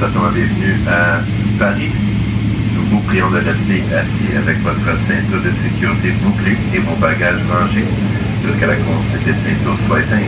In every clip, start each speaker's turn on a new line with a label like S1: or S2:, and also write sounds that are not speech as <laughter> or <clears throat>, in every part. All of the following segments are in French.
S1: bienvenue à Paris. Nous vous prions de rester assis avec votre ceinture de sécurité bouclée et vos bagages rangés jusqu'à la consigne des ceintures soit éteinte.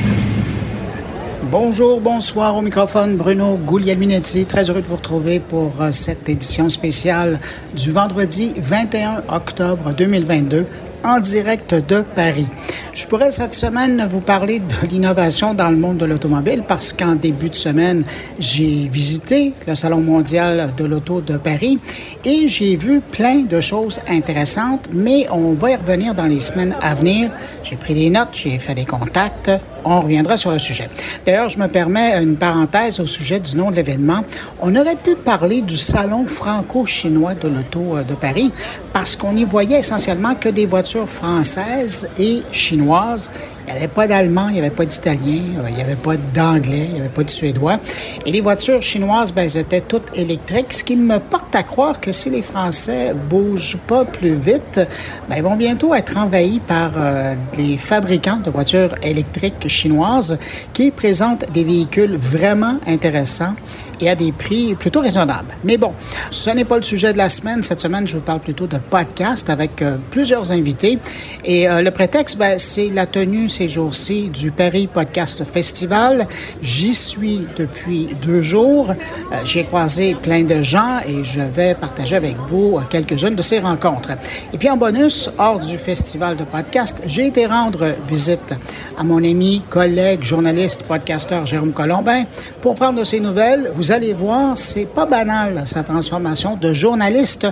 S2: Bonjour, bonsoir au microphone, Bruno Guglielminetti. Très heureux de vous retrouver pour euh, cette édition spéciale du vendredi 21 octobre 2022 en direct de Paris. Je pourrais cette semaine vous parler de <laughs> l'innovation dans le monde de l'automobile parce qu'en début de semaine, j'ai visité le Salon mondial de l'auto de Paris et j'ai vu plein de choses intéressantes, mais on va y revenir dans les semaines à venir. J'ai pris des notes, j'ai fait des contacts, on reviendra sur le sujet. D'ailleurs, je me permets une parenthèse au sujet du nom de l'événement. On aurait pu parler du salon franco-chinois de l'auto euh, de Paris parce qu'on y voyait essentiellement que des voitures françaises et chinoises il n'y avait pas d'allemand, il n'y avait pas d'italien, euh, il n'y avait pas d'anglais, il n'y avait pas de suédois. Et les voitures chinoises, ben, elles étaient toutes électriques, ce qui me porte à croire que si les Français bougent pas plus vite, ben, ils vont bientôt être envahis par euh, les fabricants de voitures électriques chinoises qui présentent des véhicules vraiment intéressants et à des prix plutôt raisonnables. Mais bon, ce n'est pas le sujet de la semaine. Cette semaine, je vous parle plutôt de podcast avec euh, plusieurs invités. Et euh, le prétexte, ben, c'est la tenue ces jours-ci du Paris Podcast Festival. J'y suis depuis deux jours. Euh, J'ai croisé plein de gens et je vais partager avec vous quelques-unes de ces rencontres. Et puis en bonus, hors du festival de podcast, j'ai été rendre visite à mon ami, collègue, journaliste, podcasteur Jérôme Colombin pour prendre de ses nouvelles. Vous allez voir, c'est pas banal sa transformation de journaliste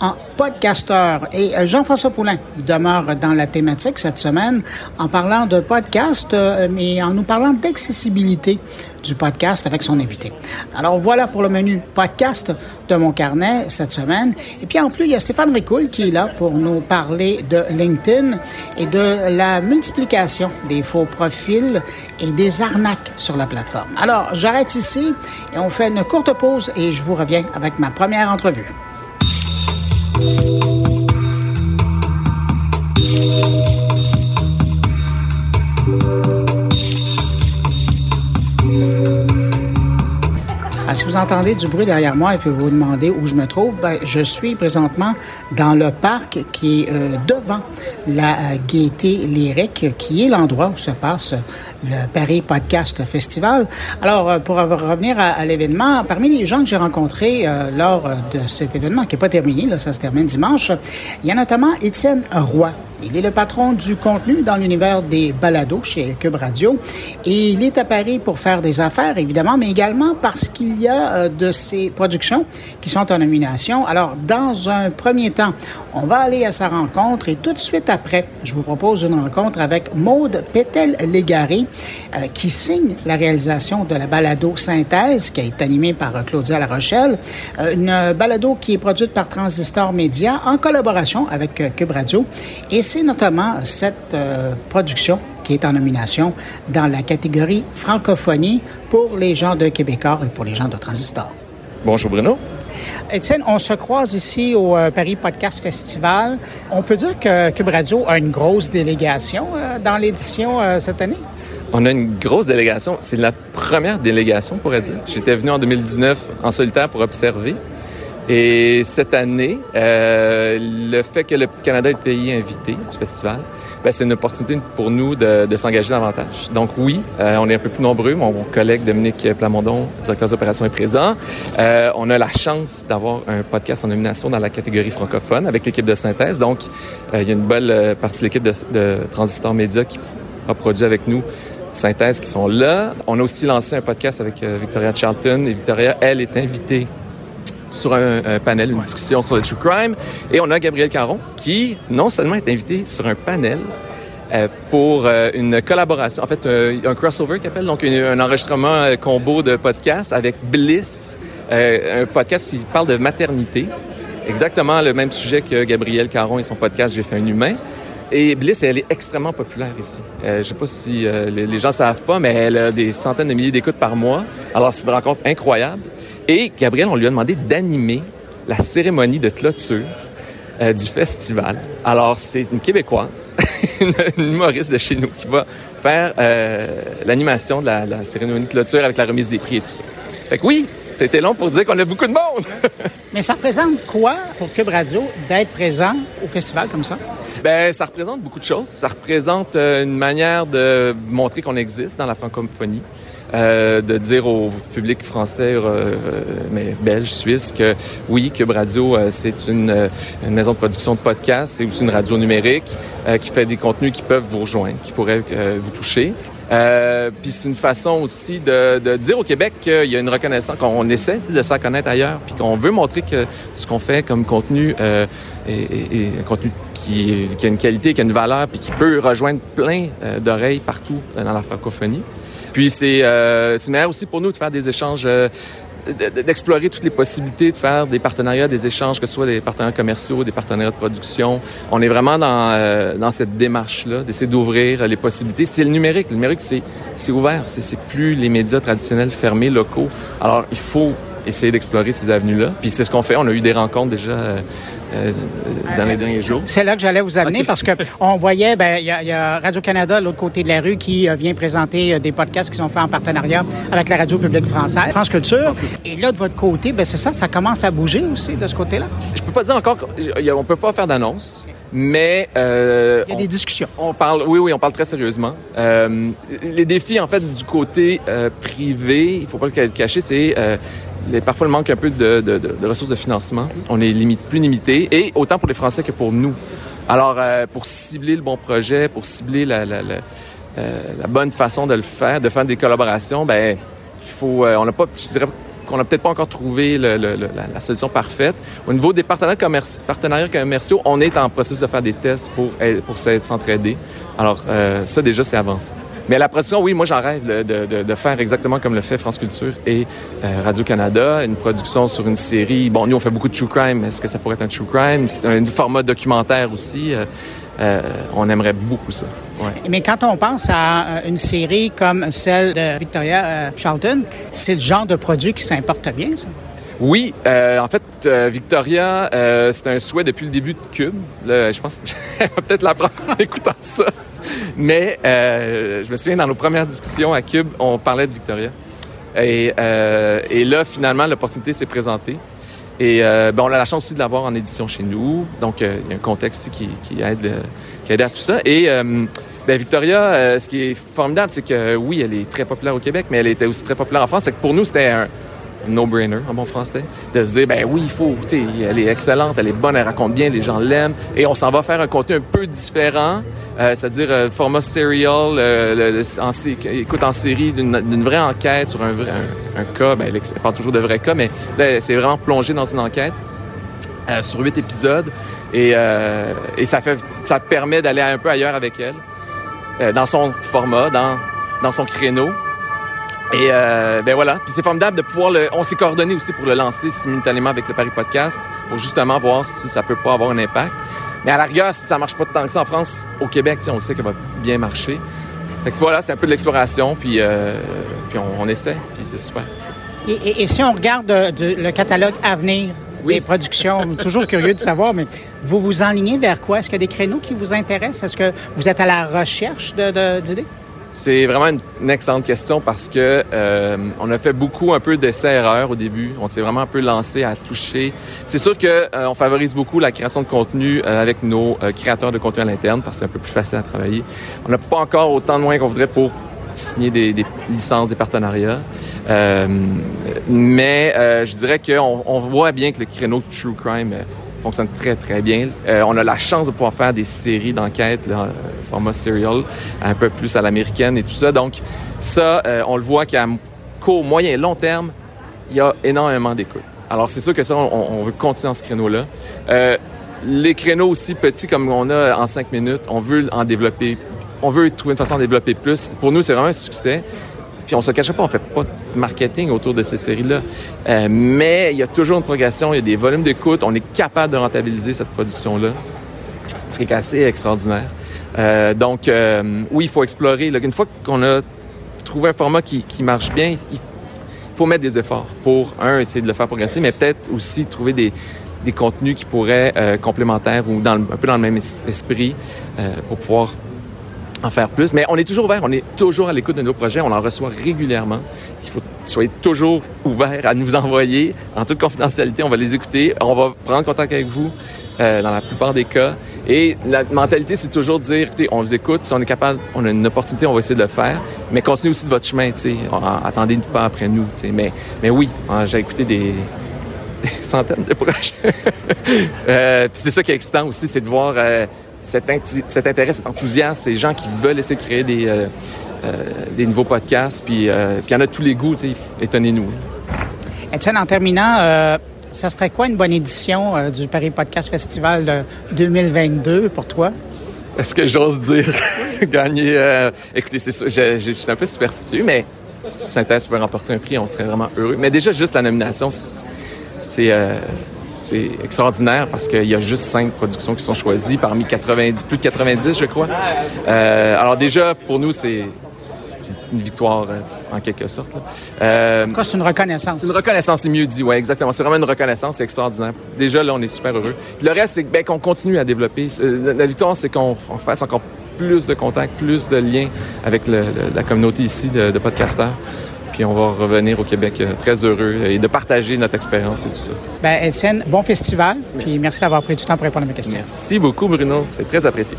S2: en podcasteur. Et euh, Jean-François Poulain demeure dans la thématique cette semaine en parlant de podcast, euh, mais en nous parlant d'accessibilité du podcast avec son invité. Alors voilà pour le menu podcast de mon carnet cette semaine. Et puis en plus, il y a Stéphane Ricoul qui est là pour nous parler de LinkedIn et de la multiplication des faux profils et des arnaques sur la plateforme. Alors j'arrête ici et on fait une courte pause et je vous reviens avec ma première entrevue. Si vous entendez du bruit derrière moi et que vous vous demandez où je me trouve, ben, je suis présentement dans le parc qui est euh, devant la euh, Gaieté Lyrique, qui est l'endroit où se passe le Paris Podcast Festival. Alors, euh, pour revenir à, à l'événement, parmi les gens que j'ai rencontrés euh, lors de cet événement, qui n'est pas terminé, là, ça se termine dimanche, il y a notamment Étienne Roy. Il est le patron du contenu dans l'univers des balados chez Cube Radio. Et il est à Paris pour faire des affaires, évidemment, mais également parce qu'il y a euh, de ses productions qui sont en nomination. Alors, dans un premier temps, on va aller à sa rencontre et tout de suite après, je vous propose une rencontre avec Maude Pétel-Légaré, euh, qui signe la réalisation de la balado Synthèse, qui est animée par euh, Claudia Larochelle. Euh, une balado qui est produite par Transistor Média en collaboration avec Cube Radio. Et c'est notamment cette euh, production qui est en nomination dans la catégorie francophonie pour les gens de Québécois et pour les gens de Transistor.
S3: Bonjour Bruno.
S2: Étienne, on se croise ici au euh, Paris Podcast Festival. On peut dire que Cube Radio a une grosse délégation euh, dans l'édition cette année?
S3: On a une grosse délégation. C'est la première délégation, on pourrait dire. J'étais venu en 2019 en solitaire pour observer. Et cette année, euh, le fait que le Canada est le pays invité du festival, ben, c'est une opportunité pour nous de, de s'engager davantage. Donc oui, euh, on est un peu plus nombreux. Mon, collègue Dominique Plamondon, directeur des opérations, est présent. Euh, on a la chance d'avoir un podcast en nomination dans la catégorie francophone avec l'équipe de synthèse. Donc, euh, il y a une belle euh, partie de l'équipe de, de Transistor Média qui a produit avec nous synthèse qui sont là. On a aussi lancé un podcast avec euh, Victoria Charlton et Victoria, elle, est invitée sur un, un, panel, une discussion sur le true crime. Et on a Gabriel Caron qui, non seulement est invité sur un panel euh, pour euh, une collaboration, en fait, euh, un crossover qu'il appelle, donc un, un enregistrement euh, combo de podcast avec Bliss, euh, un podcast qui parle de maternité. Exactement le même sujet que Gabriel Caron et son podcast J'ai fait un humain. Et Bliss, elle est extrêmement populaire ici. Euh, je sais pas si euh, les, les, gens savent pas, mais elle a des centaines de milliers d'écoutes par mois. Alors, c'est une rencontre incroyable. Et Gabriel, on lui a demandé d'animer la cérémonie de clôture euh, du festival. Alors, c'est une Québécoise, <laughs> une, humoriste de chez nous, qui va faire euh, l'animation de la, la, cérémonie de clôture avec la remise des prix et tout ça. Fait que oui, C'était long pour dire qu'on a beaucoup de monde. <laughs>
S2: Mais ça représente quoi pour Cube Radio d'être présent au festival comme ça?
S3: Ben, ça représente beaucoup de choses. Ça représente euh, une manière de montrer qu'on existe dans la francophonie. Euh, de dire au public français, euh, mais belge, suisse, que oui, Cube Radio, euh, c'est une, euh, une, maison de production de podcasts, c'est aussi une radio numérique qui fait des contenus qui peuvent vous rejoindre, qui pourraient vous toucher. Euh, puis c'est une façon aussi de, de dire au Québec qu'il y a une reconnaissance, qu'on essaie de se faire connaître ailleurs, puis qu'on veut montrer que ce qu'on fait comme contenu euh, est, est, un contenu qui, qui, a une qualité, qui a une valeur, puis qui peut rejoindre plein d'oreilles partout dans la francophonie. Puis c'est euh, une manière aussi pour nous de faire des échanges, euh, d'explorer toutes les possibilités, de faire des partenariats, des échanges, que ce soit des partenariats commerciaux, des partenariats de production. On est vraiment dans, euh, dans cette démarche-là, d'essayer d'ouvrir les possibilités. C'est le numérique. Le numérique, c'est ouvert. C'est plus les médias traditionnels fermés, locaux. Alors, il faut essayer d'explorer ces avenues-là. Puis c'est ce qu'on fait. On a eu des rencontres déjà euh, dans les derniers jours.
S2: C'est là que j'allais vous amener okay. parce que <laughs> on voyait, ben il y, y, a Radio Canada de l'autre côté de la rue qui euh, vient présenter euh, des podcasts qui sont faits en partenariat avec la radio publique française, France Culture. Et là de votre côté, ben c'est ça, ça commence à bouger aussi de ce côté-là?
S3: Je peux pas dire encore, on peut pas faire d'annonce. Mais
S2: euh, il y a des discussions.
S3: On parle, oui, oui, on parle très sérieusement. Euh, les défis, en fait, du côté euh, privé, il faut pas le cacher, c'est euh, parfois le manque un peu de, ressources de financement. On est limite, plus limité, et autant pour les Français que pour nous. Alors, euh, pour cibler le bon projet, pour cibler euh, la, bonne façon de le faire, de faire des collaborations, ben il faut, on n'a pas, je dirais qu'on n'a peut-être pas encore trouvé la, solution parfaite. Au niveau des partenariats commerciaux, on est en processus de faire des tests pour, pour s'entraider. Alors, euh, ça, déjà, c'est avancé. Mais la production, oui, moi, j'en rêve de, faire exactement comme le fait France Culture et euh, Radio-Canada, une production sur une série. Bon, nous, on fait beaucoup de true crime. Est-ce que ça pourrait être un true crime? C'est un, un format documentaire aussi. Euh, euh, on aimerait beaucoup ça.
S2: Mais quand on pense à une série comme celle de Victoria Charlton, c'est le genre de produit qui s'importe bien, ça?
S3: Oui, euh, en fait, euh, Victoria, euh, c'est un souhait depuis le début de Cube. Je pense que <laughs> je vais peut-être l'apprendre en écoutant ça. Mais je me souviens, dans nos premières discussions à Cube, on parlait de Victoria. Et, là, finalement, l'opportunité s'est présentée. Et euh, ben, on a la chance aussi de l'avoir en édition chez nous. Donc, euh, il y a un contexte qui, qui aide, euh, qui aide à tout ça. Et ben, Victoria, ce qui est formidable, c'est que oui, elle est très populaire au Québec, mais elle était aussi très populaire en France. C'est que pour nous, c'était un no-brainer en bon français, de se dire, ben oui, il faut, elle est excellente, elle est bonne, elle raconte bien, les gens l'aiment, et on s'en va faire un contenu un peu différent, euh, c'est-à-dire euh, format serial, euh, écoute en série d'une vraie enquête sur un, vrai, un, cas, ben, elle parle toujours de vrais cas, mais là, c'est vraiment plongé dans une enquête. Sur huit épisodes et, et ça fait ça permet d'aller un peu ailleurs avec elle dans son format dans dans son créneau et euh, ben voilà, puis c'est formidable de pouvoir le. On s'est coordonné aussi pour le lancer simultanément avec le Paris Podcast pour justement voir si ça peut pas avoir un impact. Mais à la rigueur, si ça marche pas tant que ça en France, au Québec, on sait qu'elle va bien marcher. Fait que voilà, c'est un peu de l'exploration, puis euh, puis on, on, essaie, puis c'est super.
S2: Et, et, et, si on regarde de, de, le catalogue à venir oui. des productions, <laughs> toujours curieux de savoir, mais vous vous enlignez vers quoi? Est-ce qu'il y a des créneaux qui vous intéressent? Est-ce que vous êtes à la recherche d'idées de,
S3: c'est vraiment une, excellente question parce que euh, on a fait beaucoup un peu d'essais-erreurs au début. On s'est vraiment un peu lancé à toucher. C'est sûr que euh, on favorise beaucoup la création de contenu euh, avec nos euh, créateurs de contenu à l'interne parce que c'est un peu plus facile à travailler. On n'a pas encore autant de moyens qu'on voudrait pour signer des, des, licences, des partenariats. Euh, mais je dirais qu'on on voit bien que le créneau True Crime fonctionne très, très bien. Euh, on a la chance de pouvoir faire des séries d'enquête, format serial, un peu plus à l'américaine et tout ça. Donc, ça, euh, on le voit qu'à court, moyen, long terme, il y a énormément d'écoute. Alors, c'est sûr que ça, on, veut continuer dans ce créneau-là. Euh, les créneaux aussi petits comme on a en cinq minutes, on veut en développer, on veut trouver une façon de développer plus. Pour nous, c'est vraiment un succès. Puis on se cachera pas, on fait pas de marketing autour de ces séries-là. Euh, mais il y a toujours une progression, il y a des volumes d'écoute, on est capable de rentabiliser cette production-là, ce qui est assez extraordinaire. Euh, donc, euh, oui, il faut explorer. Une fois qu'on a trouvé un format qui, marche bien, il faut mettre des efforts pour, un, essayer de le faire progresser, mais peut-être aussi trouver des, des contenus qui pourraient euh, complémentaires ou un peu dans le même esprit pour pouvoir en faire plus. Mais on est toujours ouvert, on est toujours à l'écoute de nos projets, on en reçoit régulièrement. Il faut soyez toujours ouverts à nous envoyer en toute confidentialité. On va les écouter. On va prendre contact avec vous euh, dans la plupart des cas. Et la mentalité, c'est toujours de dire, écoutez, on vous écoute. Si on est capable, on a une opportunité, on va essayer de le faire. Mais continuez aussi de votre chemin, tu sais. Attendez pas après nous, tu. Mais, mais oui, hein, j'ai écouté des, <laughs> centaines de projets. <laughs> euh, c'est ça qui est excitant aussi, c'est de voir euh, cet, cet, intérêt, cet enthousiasme, ces gens qui veulent essayer de créer des, euh, euh, des nouveaux podcasts. Puis il y en a tous les goûts, étonnez-nous.
S2: Étienne, en terminant, ça serait quoi une bonne édition du Paris Podcast Festival de 2022 pour toi?
S3: Est-ce que j'ose dire <laughs> gagner? écoutez, c'est ça, je, je, suis un peu superstitieux, mais si Synthèse pouvait remporter un prix, on serait vraiment heureux. Mais déjà, juste la nomination, c'est euh, c'est extraordinaire parce qu'il y a juste cinq productions qui sont choisies parmi 90, plus de 90, je crois. Euh, alors déjà, pour nous, c'est une victoire euh, en quelque sorte.
S2: Euh, c'est une reconnaissance.
S3: C'est une reconnaissance, c'est mieux dit, ouais, exactement. C'est vraiment une reconnaissance, c'est extraordinaire. Déjà, là, on est super heureux. le reste, c'est ben, qu'on continue à développer. La victoire, c'est qu'on fasse encore plus de contacts, plus de liens avec la communauté ici de, de podcasters puis on va revenir au Québec euh, très heureux et de partager notre expérience et tout ça.
S2: Ben, Étienne, bon festival, puis merci d'avoir pris du temps pour répondre à mes questions.
S3: Merci beaucoup, Bruno. C'est très apprécié.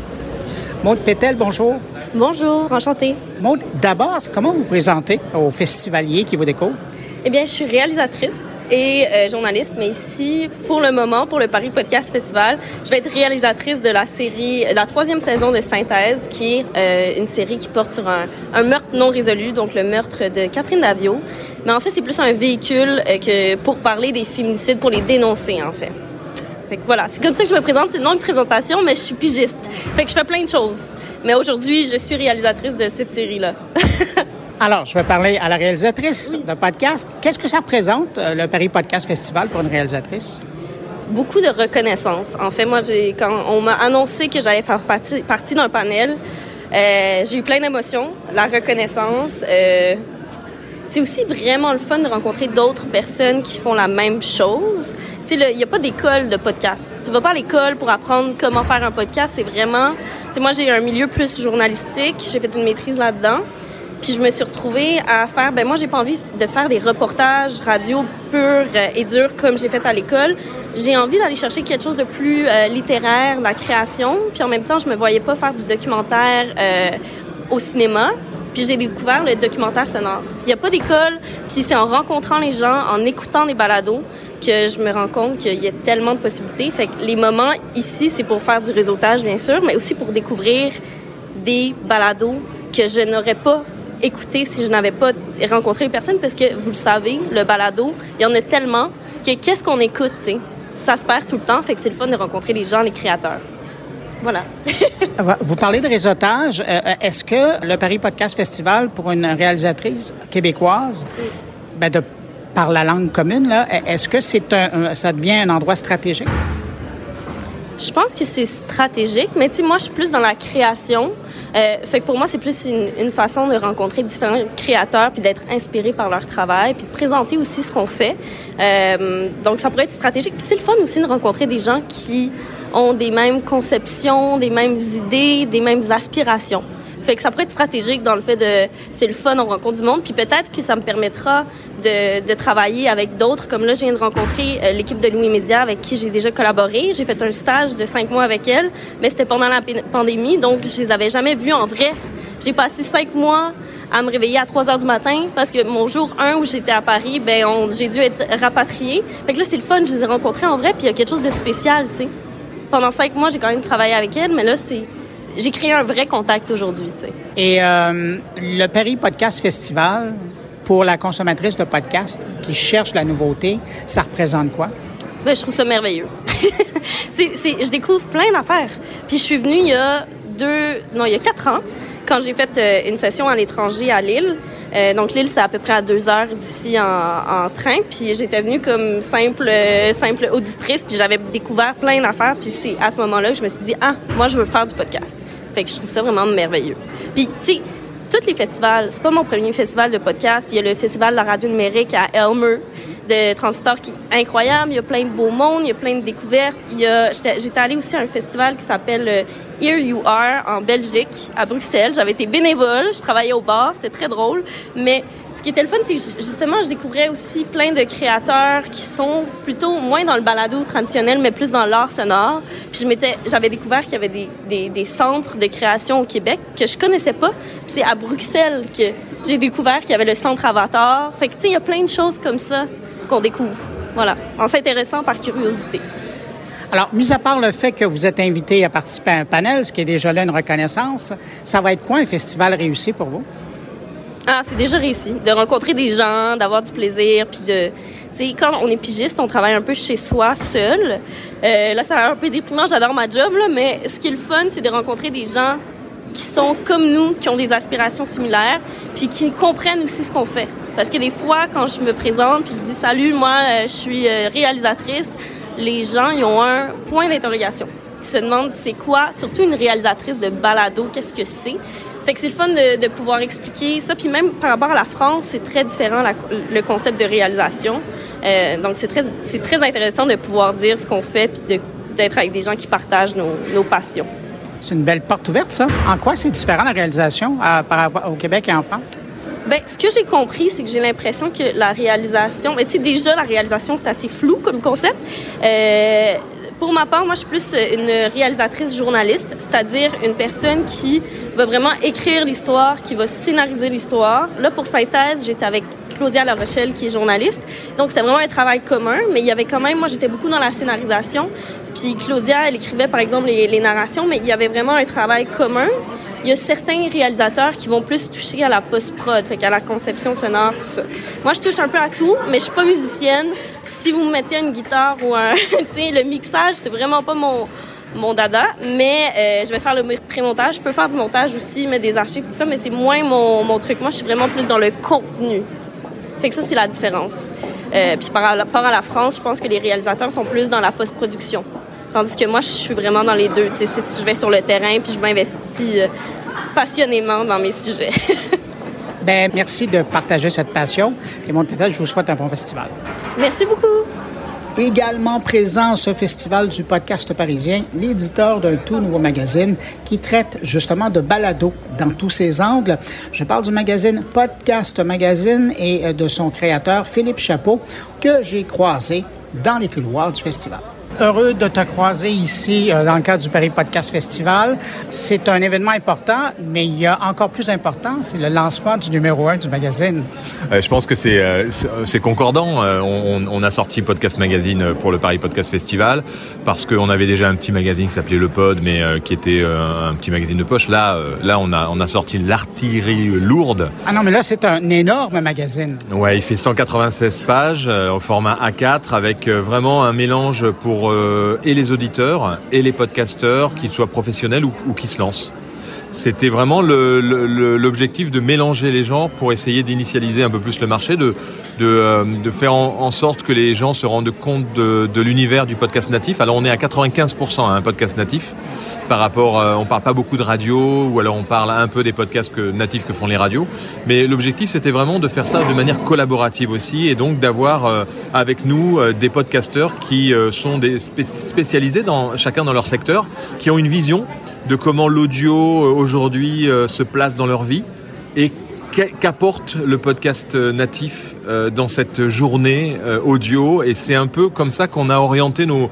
S2: Maude Pétel, bonjour.
S4: Bonjour, enchantée.
S2: Maude, d'abord, comment vous présentez aux festivaliers qui vous découvrent?
S4: Eh bien, je suis réalisatrice et euh, journaliste, mais ici, pour le moment, pour le Paris Podcast Festival, je vais être réalisatrice de la série, la troisième saison de Synthèse, qui est euh, une série qui porte sur un, un, meurtre non résolu, donc le meurtre de Catherine Davio. Mais en fait, c'est plus un véhicule euh, que pour parler des féminicides, pour les dénoncer, en fait. Fait que voilà, c'est comme ça que je me présente. C'est une longue présentation, mais je suis pigiste. Fait que je fais plein de choses. Mais aujourd'hui, je suis réalisatrice de cette série-là. <laughs>
S2: Alors, je vais parler à la réalisatrice de podcast. Qu'est-ce que ça représente, euh, le Paris Podcast Festival, pour une réalisatrice?
S4: Beaucoup de reconnaissance. En fait, moi, quand on m'a annoncé que j'allais faire partie, partie d'un panel, euh, j'ai eu plein d'émotions. La reconnaissance. Euh, c'est aussi vraiment le fun de rencontrer d'autres personnes qui font la même chose. Tu sais, il n'y a pas d'école de podcast. Tu vas pas à l'école pour apprendre comment faire un podcast. C'est vraiment... Tu sais, moi, j'ai un milieu plus journalistique. J'ai fait une maîtrise là-dedans. Puis je me suis retrouvée à faire, ben moi j'ai pas envie de faire des reportages radio purs euh, et durs comme j'ai fait à l'école. J'ai envie d'aller chercher quelque chose de plus euh, littéraire, la création. Puis en même temps, je me voyais pas faire du documentaire euh, au cinéma. Puis j'ai découvert le documentaire sonore. Puis il y a pas d'école. Puis c'est en rencontrant les gens, en écoutant des balados que je me rends compte qu'il y a tellement de possibilités. Fait que les moments ici, c'est pour faire du réseautage, bien sûr, mais aussi pour découvrir des balados que je n'aurais pas écouter si je n'avais pas rencontré les personnes parce que vous le savez, le balado, il y en a tellement que qu'est-ce qu'on écoute? Ça se perd tout le temps, fait que c'est le fun de rencontrer les gens, les créateurs. Voilà. <laughs>
S2: vous parlez de réseautage. Euh, est-ce que le Paris Podcast Festival, pour une réalisatrice québécoise, ben de, par la langue commune, là, est-ce que c'est un, ça devient un endroit stratégique?
S4: Je pense que c'est stratégique, mais tu sais, moi, je suis plus dans la création. Euh, fait que pour moi, c'est plus une, façon de rencontrer différents créateurs puis d'être inspiré par leur travail puis de présenter aussi ce qu'on fait. Euh, donc, ça pourrait être stratégique. Puis c'est le fun aussi de rencontrer des gens qui ont des mêmes conceptions, des mêmes idées, des mêmes aspirations. Fait que ça pourrait être stratégique dans le fait de c'est le fun, on rencontre du monde, puis peut-être que ça me permettra de, travailler avec d'autres. Comme là, je viens de rencontrer euh, l'équipe de Louis Média avec qui j'ai déjà collaboré. J'ai fait un stage de cinq mois avec elle, mais c'était pendant la pandémie, donc je les avais jamais vus en vrai. J'ai passé cinq mois à me réveiller à 3 heures du matin parce que mon jour 1 où j'étais à Paris, ben j'ai dû être rapatriée. Fait que là, c'est le fun, je les ai rencontrés en vrai, puis il y a quelque chose de spécial, tu sais. Pendant cinq mois, j'ai quand même travaillé avec elle, mais là, c'est j'ai créé un vrai contact aujourd'hui.
S2: Et euh, le Paris Podcast Festival, pour la consommatrice de podcast qui cherche la nouveauté, ça représente quoi?
S4: Ben, je trouve ça merveilleux. <laughs> c'est, je découvre plein d'affaires. Puis je suis venue il y a deux, non, il y a quatre ans, quand j'ai fait euh, une session à l'étranger à Lille. Euh, donc Lille, c'est à peu près à deux heures d'ici en, en, train. Puis j'étais venue comme simple, simple auditrice, puis j'avais découvert plein d'affaires. Puis c'est à ce moment-là que je me suis dit, ah, moi, je veux faire du podcast. Fait que je trouve ça vraiment merveilleux. Puis, tu sais, tous les festivals, c'est pas mon premier festival de podcast. Il y a le festival de la radio numérique à Elmer de Transistor qui est incroyable. Il y a plein de beaux mondes, il y a plein de découvertes. Il y a, j'étais allée aussi à un festival qui s'appelle euh, Here You Are en Belgique, à Bruxelles. J'avais été bénévole, je travaillais au bar, c'était très drôle. Mais ce qui était le fun, c'est que justement, je découvrais aussi plein de créateurs qui sont plutôt moins dans le balado traditionnel, mais plus dans l'art sonore. Puis j'avais découvert qu'il y avait des, des, centres de création au Québec que je connaissais pas. C'est à Bruxelles que j'ai découvert qu'il y avait le centre Avatar. Fait que, tu sais, il y a plein de choses comme ça qu'on découvre. Voilà, en s'intéressant par curiosité.
S2: Alors, mis à part le fait que vous êtes invité à participer à un panel, ce qui est déjà là une reconnaissance, ça va être quoi un festival réussi pour vous?
S4: Ah, c'est déjà réussi. De rencontrer des gens, d'avoir du plaisir, puis de... Tu sais, quand on est pigiste, on travaille un peu chez soi, seul. Euh, là, ça a un peu déprimant, j'adore ma job, là, mais ce qui est le fun, c'est de rencontrer des gens qui sont comme nous, qui ont des aspirations similaires, puis qui comprennent aussi ce qu'on fait. Parce que des fois, quand je me présente, puis je dis « Salut, moi, euh, je suis euh, réalisatrice », les gens, ils ont un point d'interrogation. Ils se demandent c'est quoi, surtout une réalisatrice de balado, qu'est-ce que c'est? Fait que c'est le fun de, pouvoir expliquer ça. Puis même par rapport à la France, c'est très différent le concept de réalisation. Euh, donc c'est très, très intéressant de pouvoir dire ce qu'on fait puis d'être avec des gens qui partagent nos, nos passions.
S2: C'est une belle porte ouverte, ça. En quoi c'est différent la réalisation à, par rapport au Québec et en France?
S4: Ben, ce que j'ai compris, c'est que j'ai l'impression que la réalisation, mais tu sais, déjà, la réalisation, c'est assez flou comme concept. Euh, pour ma part, moi, je suis plus une réalisatrice journaliste, c'est-à-dire une personne qui va vraiment écrire l'histoire, qui va scénariser l'histoire. Là, pour synthèse, j'étais avec Claudia La Rochelle, qui est journaliste. Donc, c'était vraiment un travail commun, mais il y avait quand même, moi, j'étais beaucoup dans la scénarisation. Puis Claudia, elle écrivait, par exemple, les narrations, mais il y avait vraiment un travail commun. Il y a certains réalisateurs qui vont plus toucher à la post-prod, fait qu'à la conception sonore, tout ça. Moi, je touche un peu à tout, mais je suis pas musicienne. Si vous me mettez une guitare ou un, <laughs> le mixage, c'est vraiment pas mon mon dada, mais euh, je vais faire le pré-montage. Je peux faire du montage aussi, mettre des archives, tout ça, mais c'est moins mon, mon truc. Moi, je suis vraiment plus dans le contenu. Fait que ça, c'est la différence. Euh, puis par rapport à la France, je pense que les réalisateurs sont plus dans la post-production. Tandis que moi, je suis vraiment dans les deux. Si je vais sur le terrain, puis je m'investis euh, passionnément dans mes sujets. <laughs>
S2: ben merci de partager cette passion. Et moi, peut-être, je vous souhaite un bon festival.
S4: Merci beaucoup.
S2: Également présent à ce festival du podcast parisien, l'éditeur d'un tout nouveau magazine qui traite justement de balado dans tous ses angles. Je parle du magazine Podcast Magazine et de son créateur Philippe Chapeau que j'ai croisé dans les couloirs du festival heureux de te croiser ici euh, dans le cadre du Paris Podcast Festival. C'est un événement important, mais il y a encore plus important, c'est le lancement du numéro un du magazine.
S5: Euh, je pense que c'est euh, concordant. On, on, a sorti Podcast Magazine pour le Paris Podcast Festival parce qu'on avait déjà un petit magazine qui s'appelait Le Pod, mais qui était un petit magazine de poche. Là, là, on a on a sorti l'artillerie lourde.
S2: Ah non, mais là, c'est un énorme magazine.
S5: Ouais, il fait 196 pages au format A4 avec vraiment un mélange pour euh, et les auditeurs et les podcasteurs, qu'ils soient professionnels ou, ou qui se lancent. C'était vraiment l'objectif de mélanger les gens pour essayer d'initialiser un peu plus le marché, de, de, euh, faire en, sorte que les gens se rendent compte de, de l'univers du podcast natif. Alors on est à 95% à un podcast natif par rapport, euh, on parle pas beaucoup de radio ou alors on parle un peu des podcasts natifs que font les radios. Mais l'objectif c'était vraiment de faire ça de manière collaborative aussi et donc d'avoir euh, avec nous euh, des podcasteurs qui sont des spé spécialisés dans chacun dans leur secteur, qui ont une vision de comment l'audio euh, aujourd'hui euh, se place dans leur vie et qu'apporte le podcast natif euh, dans cette journée audio. Et c'est un peu comme ça qu'on a orienté nos,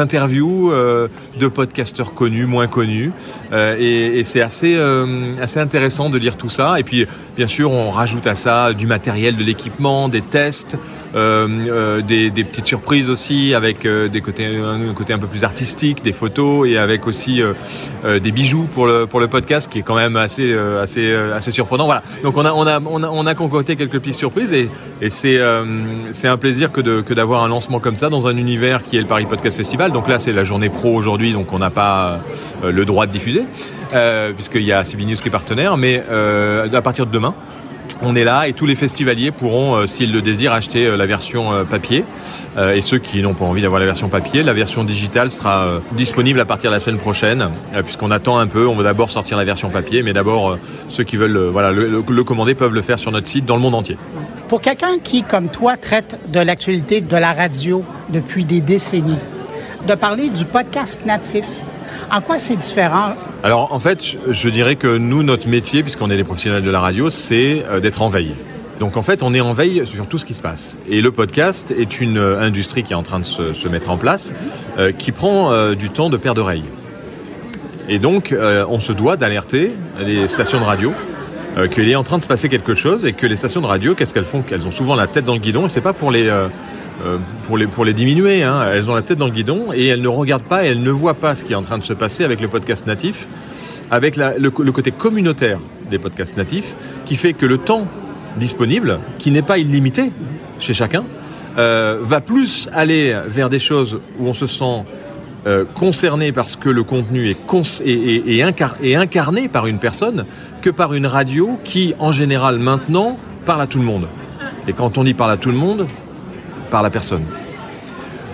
S5: interviews de podcasteurs connus, moins connus. Et, et c'est assez intéressant de lire tout ça. Et puis bien sûr on rajoute à ça du matériel, de l'équipement, des tests, des, des, petites surprises aussi avec des côtés, un côté un peu plus artistique, des photos et avec aussi des bijoux pour le, pour le podcast qui est quand même assez, assez, assez surprenant. Voilà. Donc on a, on a, on a, on a concocté quelques petites surprises et, et c'est euh, un plaisir que d'avoir que un lancement comme ça dans un univers qui est le Paris Podcast Festival. Donc là, c'est la journée pro aujourd'hui, donc on n'a pas euh, le droit de diffuser, euh, puisqu'il y a CB News qui est partenaire, mais euh, à partir de demain, on est là et tous les festivaliers pourront, euh, s'ils le désirent, acheter euh, la version euh, papier. et ceux qui n'ont pas envie d'avoir la version papier, la version digitale sera disponible à partir de la semaine prochaine, puisqu'on attend un peu. On va d'abord sortir la version papier, mais d'abord ceux qui veulent voilà, le, commander peuvent le faire sur notre site dans le monde entier.
S2: Pour quelqu'un qui, comme toi, traite de l'actualité de la radio depuis des décennies, de parler du podcast natif En quoi c'est différent?
S5: Alors en fait, je dirais que nous, notre métier, puisqu'on est des professionnels de la radio, c'est euh, d'être en veille. Donc en fait, on est en veille sur tout ce qui se passe. Et le podcast est une euh, industrie qui est en train de se, mettre en place, euh, qui prend du temps de paire d'oreilles. Et donc, on se doit d'alerter les stations de radio qu'il est en train de se passer quelque chose et que les stations de radio, qu'est-ce qu'elles font? Qu'elles ont souvent la tête dans le guidon et c'est pas pour les pour les pour les diminuer. Hein. Elles ont la tête dans le guidon et elles ne regardent pas et elles ne voient pas ce qui est en train de se passer avec le podcast natif, avec le, côté communautaire des podcasts natifs, qui fait que le temps disponible, qui n'est pas illimité chez chacun, euh, va plus aller vers des choses où on se sent euh, concerné parce que le contenu est incarné par une personne que par une radio qui, en général, maintenant, parle à tout le monde. Et quand on dit parle à tout le monde, parle à personne.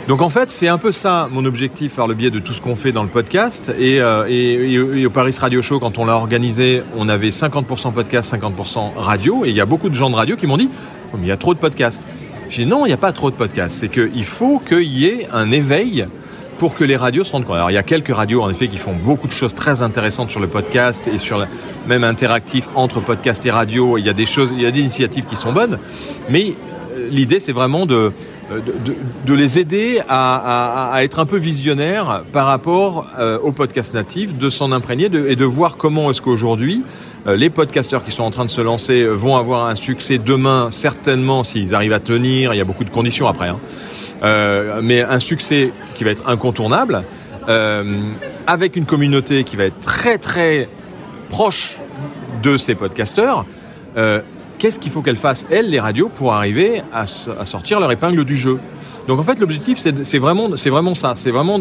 S5: Donc en fait, c'est un peu ça mon objectif par le biais de tout ce qu'on fait dans le podcast. Et, euh, au Paris Radio Show, quand on l'a organisé, on avait 50% podcast, 50% radio. Et il y a beaucoup de gens de radio qui m'ont dit oh, il y a trop de podcasts. J'ai dit non, il n'y a pas trop de podcasts. C'est qu'il faut qu'il y ait un éveil pour que les radios se rendent compte. Alors il y a quelques radios en effet qui font beaucoup de choses très intéressantes sur le podcast et sur la, même interactif entre podcast et radio. Il y a des choses, il y a des initiatives qui sont bonnes, mais l'idée c'est vraiment de, les aider à, être un peu visionnaires par rapport euh, au podcast natif, de s'en imprégner et de voir comment est-ce qu'aujourd'hui euh, les podcasteurs qui sont en train de se lancer vont avoir un succès demain certainement s'ils arrivent à tenir. Il y a beaucoup de conditions après. hein. Euh, mais un succès qui va être incontournable, euh, avec une communauté qui va être très très proche de ces podcasteurs. Euh, Qu'est-ce qu'il faut qu'elles fassent, elles, les radios, pour arriver à, sortir leur épingle du jeu Donc en fait, l'objectif, c'est vraiment, vraiment ça. C'est vraiment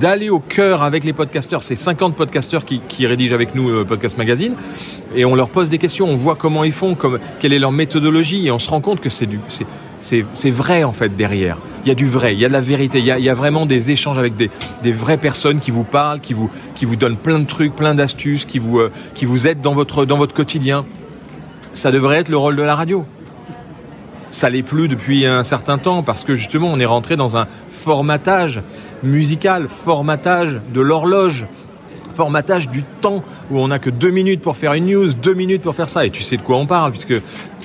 S5: d'aller au cœur avec les podcasteurs. C'est 50 podcasteurs qui, qui rédigent avec nous euh, Podcast Magazine. Et on leur pose des questions, on voit comment ils font, comme, quelle est leur méthodologie. Et on se rend compte que c'est vrai en fait derrière. Il y a du vrai, il y a de la vérité, il y a, vraiment des échanges avec des, des vraies personnes qui vous parlent, qui vous, qui vous donnent plein de trucs, plein d'astuces, qui vous, euh, qui vous aident dans votre, dans votre quotidien. Ça devrait être le rôle de la radio. Ça l'est plus depuis un certain temps parce que justement on est rentré dans un formatage musical, formatage de l'horloge, formatage du temps où on n'a que deux minutes pour faire une news, deux minutes pour faire ça et tu sais de quoi on parle puisque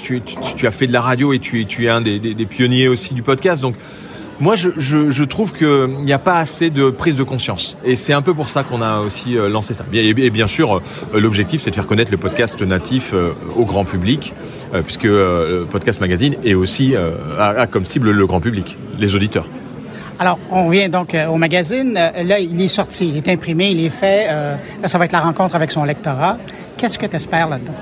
S5: tu, as fait de la radio et tu, es- un des- des pionniers aussi du podcast donc moi, je, je, je trouve qu'il n'y a pas assez de prise de conscience. Et c'est un peu pour ça qu'on a aussi euh, lancé ça. Et bien sûr, euh, l'objectif, c'est de faire connaître le podcast natif euh, au grand public, puisque le Podcast Magazine est aussi a, a comme cible le grand public, les auditeurs.
S2: Alors, on vient donc au magazine. Là, il est sorti, il est imprimé, il est fait. Là, ça va être la rencontre avec son lectorat. Qu'est-ce que tu espères là-dedans?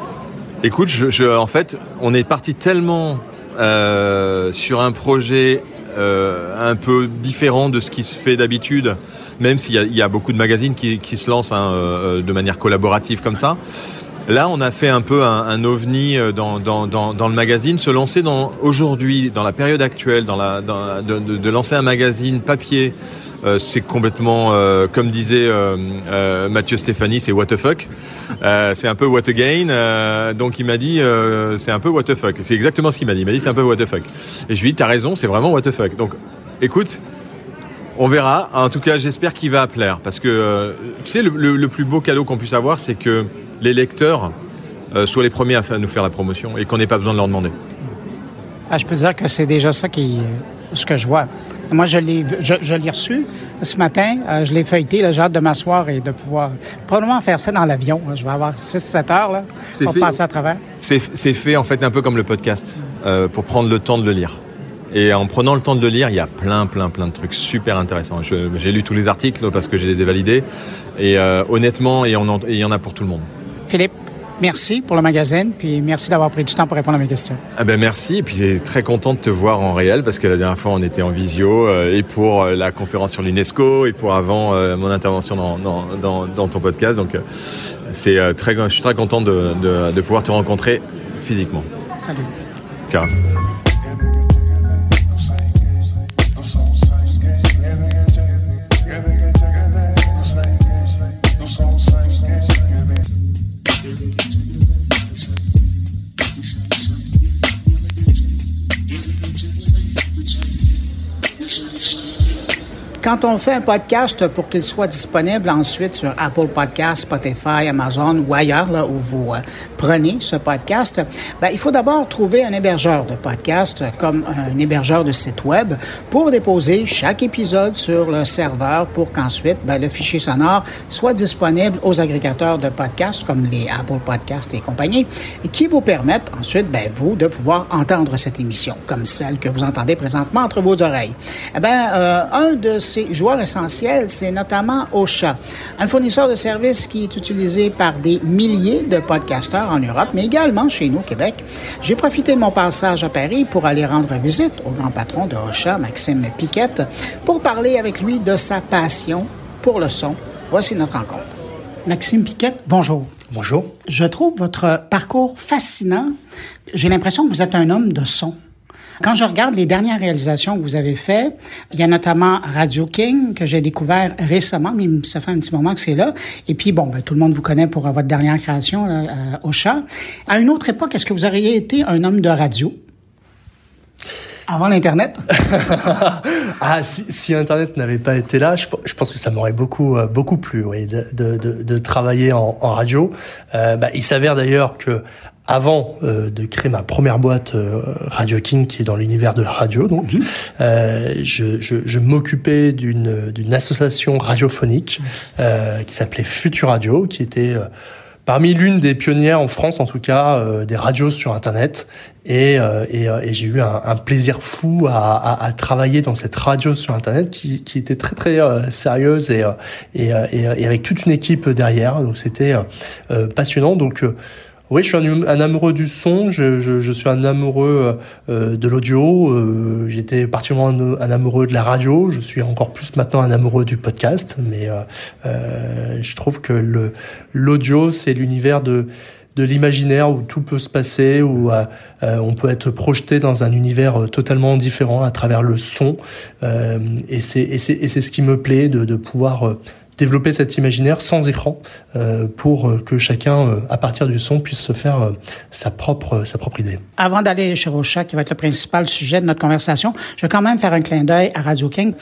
S5: Écoute, je, je- en fait, on est parti tellement euh, sur un projet euh, un peu différent de ce qui se fait d'habitude, même s'il y a, beaucoup de magazines qui, se lancent hein, euh, de manière collaborative comme ça. Là, on a fait un peu un, ovni euh, dans, le magazine, se lancer aujourd'hui, dans la période actuelle, de lancer un magazine papier. Euh, c'est complètement, euh, comme disait euh, euh, Mathieu Stéphanie, c'est what the fuck. C'est un peu what again. donc il m'a dit, c'est un peu what the fuck. C'est exactement ce qu'il m'a dit. Il m'a dit, c'est un peu what the fuck. Et je lui ai dit, t'as raison, c'est vraiment what the fuck. Donc, écoute, on verra. En tout cas, j'espère qu'il va plaire. Parce que, tu sais, le, plus beau cadeau qu'on puisse avoir, c'est que les lecteurs soient les premiers à nous faire la promotion et qu'on n'ait pas besoin de leur demander.
S2: Ah, je peux dire que c'est déjà ça qui, ce que je vois. Moi, je l'ai, je, je l'ai reçu ce matin. euh, je l'ai feuilleté. là, J'ai hâte de m'asseoir et de pouvoir probablement faire ça dans l'avion. là. Je vais avoir 6-7 heures là, pour
S5: fait.
S2: passer à travers.
S5: C'est c'est fait en fait un peu comme le podcast, euh, pour prendre le temps de le lire. Et en prenant le temps de le lire, il y a plein, plein, plein de trucs super intéressants. Je- J'ai lu tous les articles parce que je les ai validés. Et euh, honnêtement, et il y en a pour tout le monde.
S2: Philippe, merci pour le magazine, puis merci d'avoir pris du temps pour répondre à mes questions.
S5: Ah ben merci, et puis très content de te voir en réel parce que la dernière fois on était en visio euh, et pour euh, la conférence sur l'UNESCO et pour avant euh, mon intervention dans, dans, dans, dans ton podcast. Donc c'est très, je suis très content de, de, de pouvoir te rencontrer physiquement.
S2: Salut.
S5: Ciao.
S2: Quand on fait un podcast pour qu'il soit disponible ensuite sur Apple Podcasts, Spotify, Amazon ou ailleurs là, où vous euh, prenez ce podcast, ben, il faut d'abord trouver un hébergeur de podcast comme un hébergeur de site web pour déposer chaque épisode sur le serveur pour qu'ensuite ben, le fichier sonore soit disponible aux agrégateurs de podcasts comme les Apple Podcasts et compagnie et qui vous permettent ensuite, ben, vous, de pouvoir entendre cette émission comme celle que vous entendez présentement entre vos oreilles. Eh euh, un de joueurs essentiels, c'est notamment Ocha, un fournisseur de services qui est utilisé par des milliers de podcasteurs en Europe, mais également chez nous au Québec. J'ai profité de mon passage à Paris pour aller rendre visite au grand patron de Ocha, Maxime Piquette, pour parler avec lui de sa passion pour le son. Voici notre rencontre. Maxime Piquette, bonjour.
S6: Bonjour.
S2: Je trouve votre parcours fascinant. J'ai l'impression que vous êtes un homme de son. Quand je regarde les dernières réalisations que vous avez faites, il y a notamment Radio King que j'ai découvert récemment, mais ça fait un petit moment que c'est là. Et puis bon, ben, tout le monde vous connaît pour votre dernière création là, euh, au chat. À une autre époque, est-ce que vous auriez été un homme de radio? Avant l'Internet? <laughs>
S6: Ah, si, si Internet n'avait pas été là, je, je pense que ça m'aurait beaucoup, euh, beaucoup plu, oui, de, de, de, de travailler en, en radio. Euh, bah, il s'avère d'ailleurs que avant euh, de créer ma première boîte euh, Radio King, qui est dans l'univers de la radio, donc, mmh. euh, je, je, je m'occupais d'une d'une association radiophonique euh, qui s'appelait Future Radio, qui était parmi l'une des pionnières en France, en tout cas, euh, des radios sur Internet. Et, euh, et, et j'ai eu un, un, plaisir fou à, à, à, travailler dans cette radio sur Internet qui, qui était très très euh, sérieuse et, et, et, avec toute une équipe derrière. Donc c'était passionnant. Donc oui, je suis un, un amoureux du son, je, je, je, suis un amoureux euh, de l'audio, euh, j'étais particulièrement un, amoureux de la radio, je suis encore plus maintenant un amoureux du podcast, mais euh, euh je trouve que l'audio, c'est l'univers de de l'imaginaire où tout peut se passer, où euh, on peut être projeté dans un univers totalement différent à travers le son. Euh, et c'est ce qui me plaît de, de pouvoir développer cet imaginaire sans écran euh, pour que chacun, euh, à partir du son, puisse se faire euh, sa propre sa propre idée.
S2: Avant d'aller chez Rocha, qui va être le principal sujet de notre conversation, je vais quand même faire un clin d'œil à Radio King.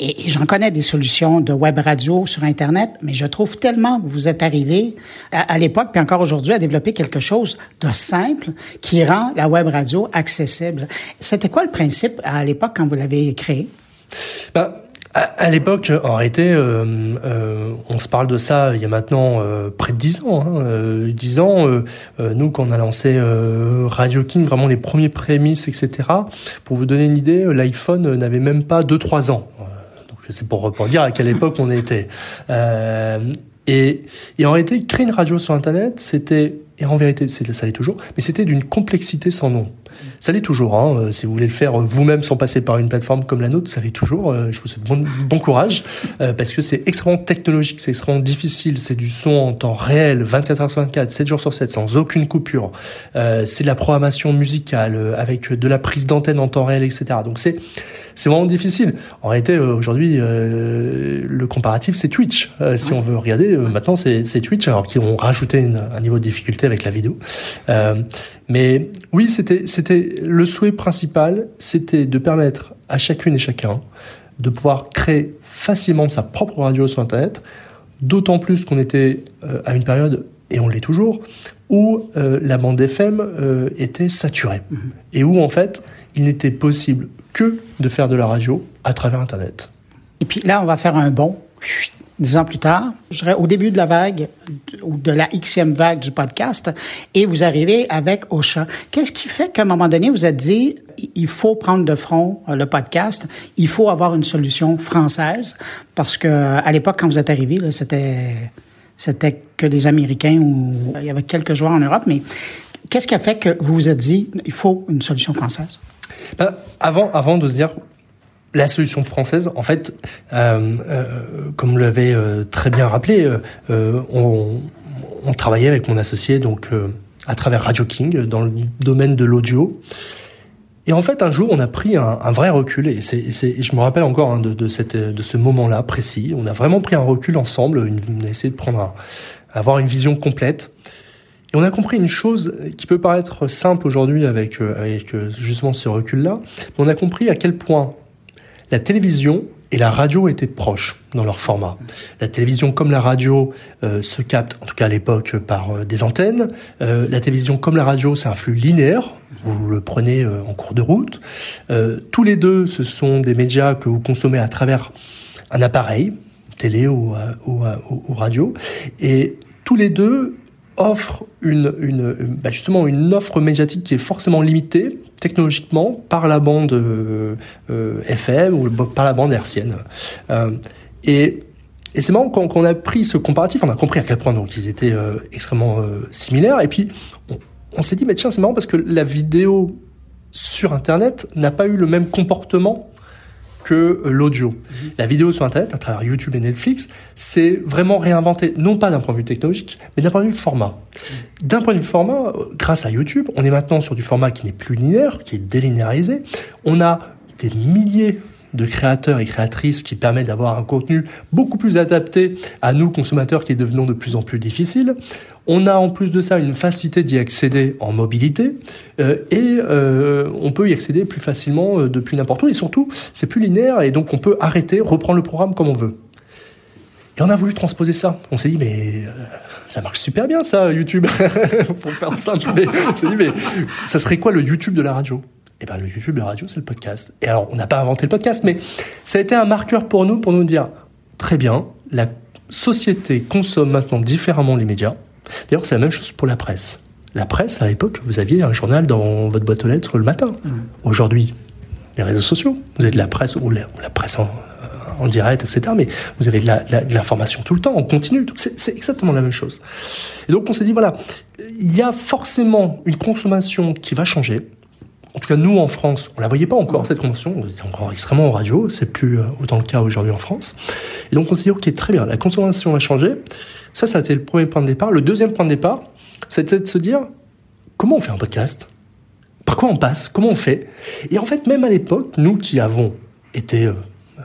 S2: Et, j'en connais des solutions de web radio sur Internet, mais je trouve tellement que vous êtes arrivé à, à l'époque, puis encore aujourd'hui, à développer quelque chose de simple qui rend la web radio accessible. C'était quoi le principe à l'époque quand vous l'avez créé?
S6: Ben, à, l'époque, en réalité, euh, euh, on se parle de ça il y a maintenant euh, près de dix ans. Hein, dix ans, nous, quand on a lancé Radio King, vraiment les premiers prémices, etc. Pour vous donner une idée, l'iPhone n'avait même pas deux trois ans. Donc c'est pour, pour dire à quelle époque on était. Et, et, en réalité, créer une radio sur Internet, c'était, et en vérité, ça l'est toujours, mais c'était d'une complexité sans nom. Ça l'est toujours. Hein. Euh, si vous voulez le faire vous-même sans passer par une plateforme comme la nôtre, ça l'est toujours. Euh, je vous souhaite bon, bon courage euh, parce que c'est extrêmement technologique, c'est extrêmement difficile. C'est du son en temps réel, 24 heures sur 24, 7 jours sur 7, sans aucune coupure. c'est de la programmation musicale avec de la prise d'antenne en temps réel, etc. Donc c'est c'est vraiment difficile. En réalité, aujourd'hui, euh, le comparatif, c'est Twitch. Euh, si on veut regarder, euh, maintenant, c'est Twitch, alors qu'ils ont rajouté une, un niveau de difficulté avec la vidéo. mais oui, c'était c'était le souhait principal, c'était de permettre à chacune et chacun de pouvoir créer facilement sa propre radio sur Internet, d'autant plus qu'on était à une période, et on l'est toujours, où la bande FM était saturée. Mm-hmm. Et où, en fait, il n'était possible que de faire de la radio à travers Internet.
S2: Et puis là, on va faire un bond. Dix ans plus tard, je serai au début de la vague ou de la xème vague du podcast, et vous arrivez avec Ocha. Qu'est-ce qui fait qu'à un moment donné, vous êtes dit, il faut prendre de front euh, le podcast, il faut avoir une solution française, parce que à l'époque, quand vous êtes arrivé, c'était c'était que des Américains ou il y avait quelques joueurs en Europe, mais qu'est-ce qui a fait que vous vous êtes dit, il faut une solution française?
S6: Ben, avant, avant de se dire la solution française, en fait, euh, euh, comme vous l'avez euh, très bien rappelé, on, travaillait avec mon associé donc à travers Radio King dans le domaine de l'audio. Et en fait, un jour, on a pris un, vrai recul, et, je me rappelle encore hein, de, ce moment-là précis. On a vraiment pris un recul ensemble, on a essayé de prendre avoir une vision complète. Et on a compris une chose qui peut paraître simple aujourd'hui avec, avec justement ce recul-là, mais on a compris à quel point la télévision et la radio étaient proches dans leur format. La télévision comme la radio euh, se capte, en tout cas à l'époque, par euh, des antennes. Euh, la télévision comme la radio, c'est un flux linéaire. Vous le prenez en cours de route. tous les deux, ce sont des médias que vous consommez à travers un appareil, télé ou, radio. Et tous les deux offrent une, bah justement une offre médiatique qui est forcément limitée technologiquement par la bande euh, euh FM ou par la bande hertzienne. Euh, et, et c'est marrant quand, on a pris ce comparatif, on a compris à quel point donc ils étaient extrêmement similaires. Et puis on, on s'est dit mais tiens c'est marrant parce que la vidéo sur Internet n'a pas eu le même comportement que l'audio. La vidéo sur Internet, à travers YouTube et Netflix, c'est vraiment réinventé, non pas d'un point de vue technologique, mais d'un point de vue format. D'un point de vue format, grâce à YouTube, on est maintenant sur du format qui n'est plus linéaire, qui est délinéarisé. On a des milliers de créateurs et créatrices qui permettent d'avoir un contenu beaucoup plus adapté à nous consommateurs qui devenons de plus en plus difficiles. On a en plus de ça une facilité d'y accéder en mobilité euh, et euh, on peut y accéder plus facilement euh, depuis n'importe où et surtout c'est plus linéaire et donc on peut arrêter, reprendre le programme comme on veut. Et on a voulu transposer ça. On s'est dit mais ça marche super bien ça YouTube <laughs> pour faire simple. On s'est dit mais ça serait quoi le YouTube de la radio? Eh ben, le YouTube, la radio, c'est le podcast. Et alors, on n'a pas inventé le podcast, mais ça a été un marqueur pour nous, pour nous dire, très bien, la société consomme maintenant différemment les médias. D'ailleurs, c'est la même chose pour la presse. La presse, à l'époque, vous aviez un journal dans votre boîte aux lettres le matin. Mmh. Aujourd'hui, les réseaux sociaux, vous avez de la presse ou la, presse en, en, direct, etc. Mais vous avez de l'information tout le temps, en continu. C'est exactement la même chose. Et donc, on s'est dit, voilà, il y a forcément une consommation qui va changer en tout cas nous en France, on la voyait pas encore cette convention, on était encore extrêmement en radio, c'est plus euh, autant le cas aujourd'hui en France. Et donc on s'est dit ok très bien, la consommation a changé. Ça, ça a été le premier point de départ. Le deuxième point de départ, c'était de se dire comment on fait un podcast, par quoi on passe, comment on fait? Et en fait même à l'époque, nous qui avons été euh, euh,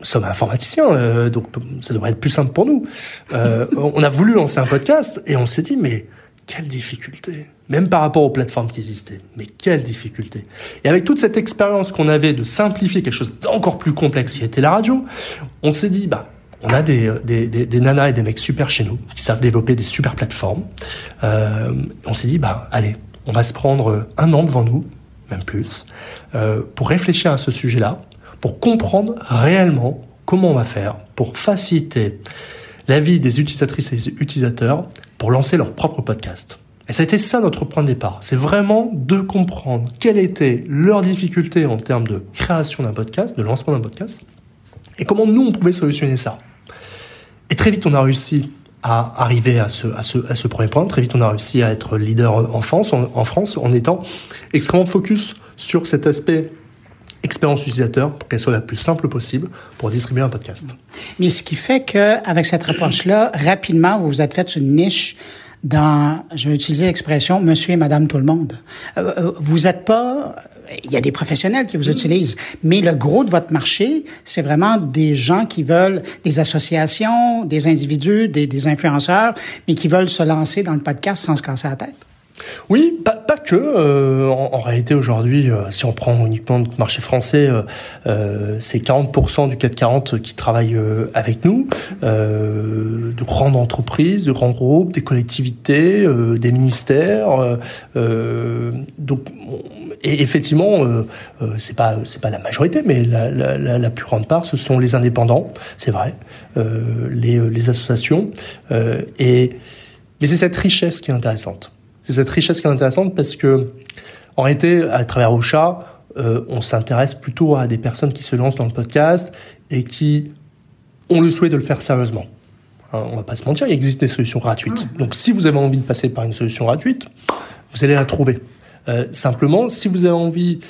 S6: sommes informaticiens, donc ça devrait être plus simple pour nous. on a voulu lancer un podcast et on s'est dit mais quelle difficulté Même par rapport aux plateformes qui existaient. Mais quelle difficulté Et avec toute cette expérience qu'on avait de simplifier quelque chose d'encore plus complexe qui était la radio, on s'est dit, bah, on a des, des, des, nanas et des mecs super chez nous qui savent développer des super plateformes. Euh, on s'est dit, bah, allez, on va se prendre un an devant nous, même plus, euh, pour réfléchir à ce sujet-là, pour comprendre réellement comment on va faire pour faciliter la vie des utilisatrices et des utilisateurs pour lancer leur propre podcast. Et ça a été ça notre point de départ. C'est vraiment de comprendre quelle était leur difficulté en termes de création d'un podcast, de lancement d'un podcast, et comment nous, on pouvait solutionner ça. Et très vite, on a réussi à arriver à ce, premier point. Très vite, on a réussi à être leader en France, en France, en étant extrêmement focus sur cet aspect expérience utilisateur pour qu'elle soit la plus simple possible pour distribuer un podcast.
S2: Mais ce qui fait qu'avec cette approche-là, rapidement, vous vous êtes fait une niche dans, je vais utiliser l'expression monsieur et madame tout le monde. Euh, euh, vous êtes pas, il y a des professionnels qui vous utilisent, mais le gros de votre marché, c'est vraiment des gens qui veulent, des associations, des individus, des, des influenceurs, mais qui veulent se lancer dans le podcast sans se casser la tête.
S6: Oui, pas, que. Euh, en, réalité, aujourd'hui, euh, si on prend uniquement notre marché français, euh, c'est 40% du CAC 40 qui travaillent avec nous, de grandes entreprises, de grands groupes, des collectivités, des ministères. donc, et effectivement, c'est pas c'est pas la majorité, mais la, plus grande part, ce sont les indépendants, c'est vrai, les, les associations, et mais c'est cette richesse qui est intéressante c'est cette richesse qui est intéressante parce que, en réalité, à travers Ocha, euh, on s'intéresse plutôt à des personnes qui se lancent dans le podcast et qui ont le souhait de le faire sérieusement. Hein, on va pas se mentir, il existe des solutions gratuites. Mmh. Donc, si vous avez envie de passer par une solution gratuite, vous allez la trouver. Euh, simplement, si vous avez envie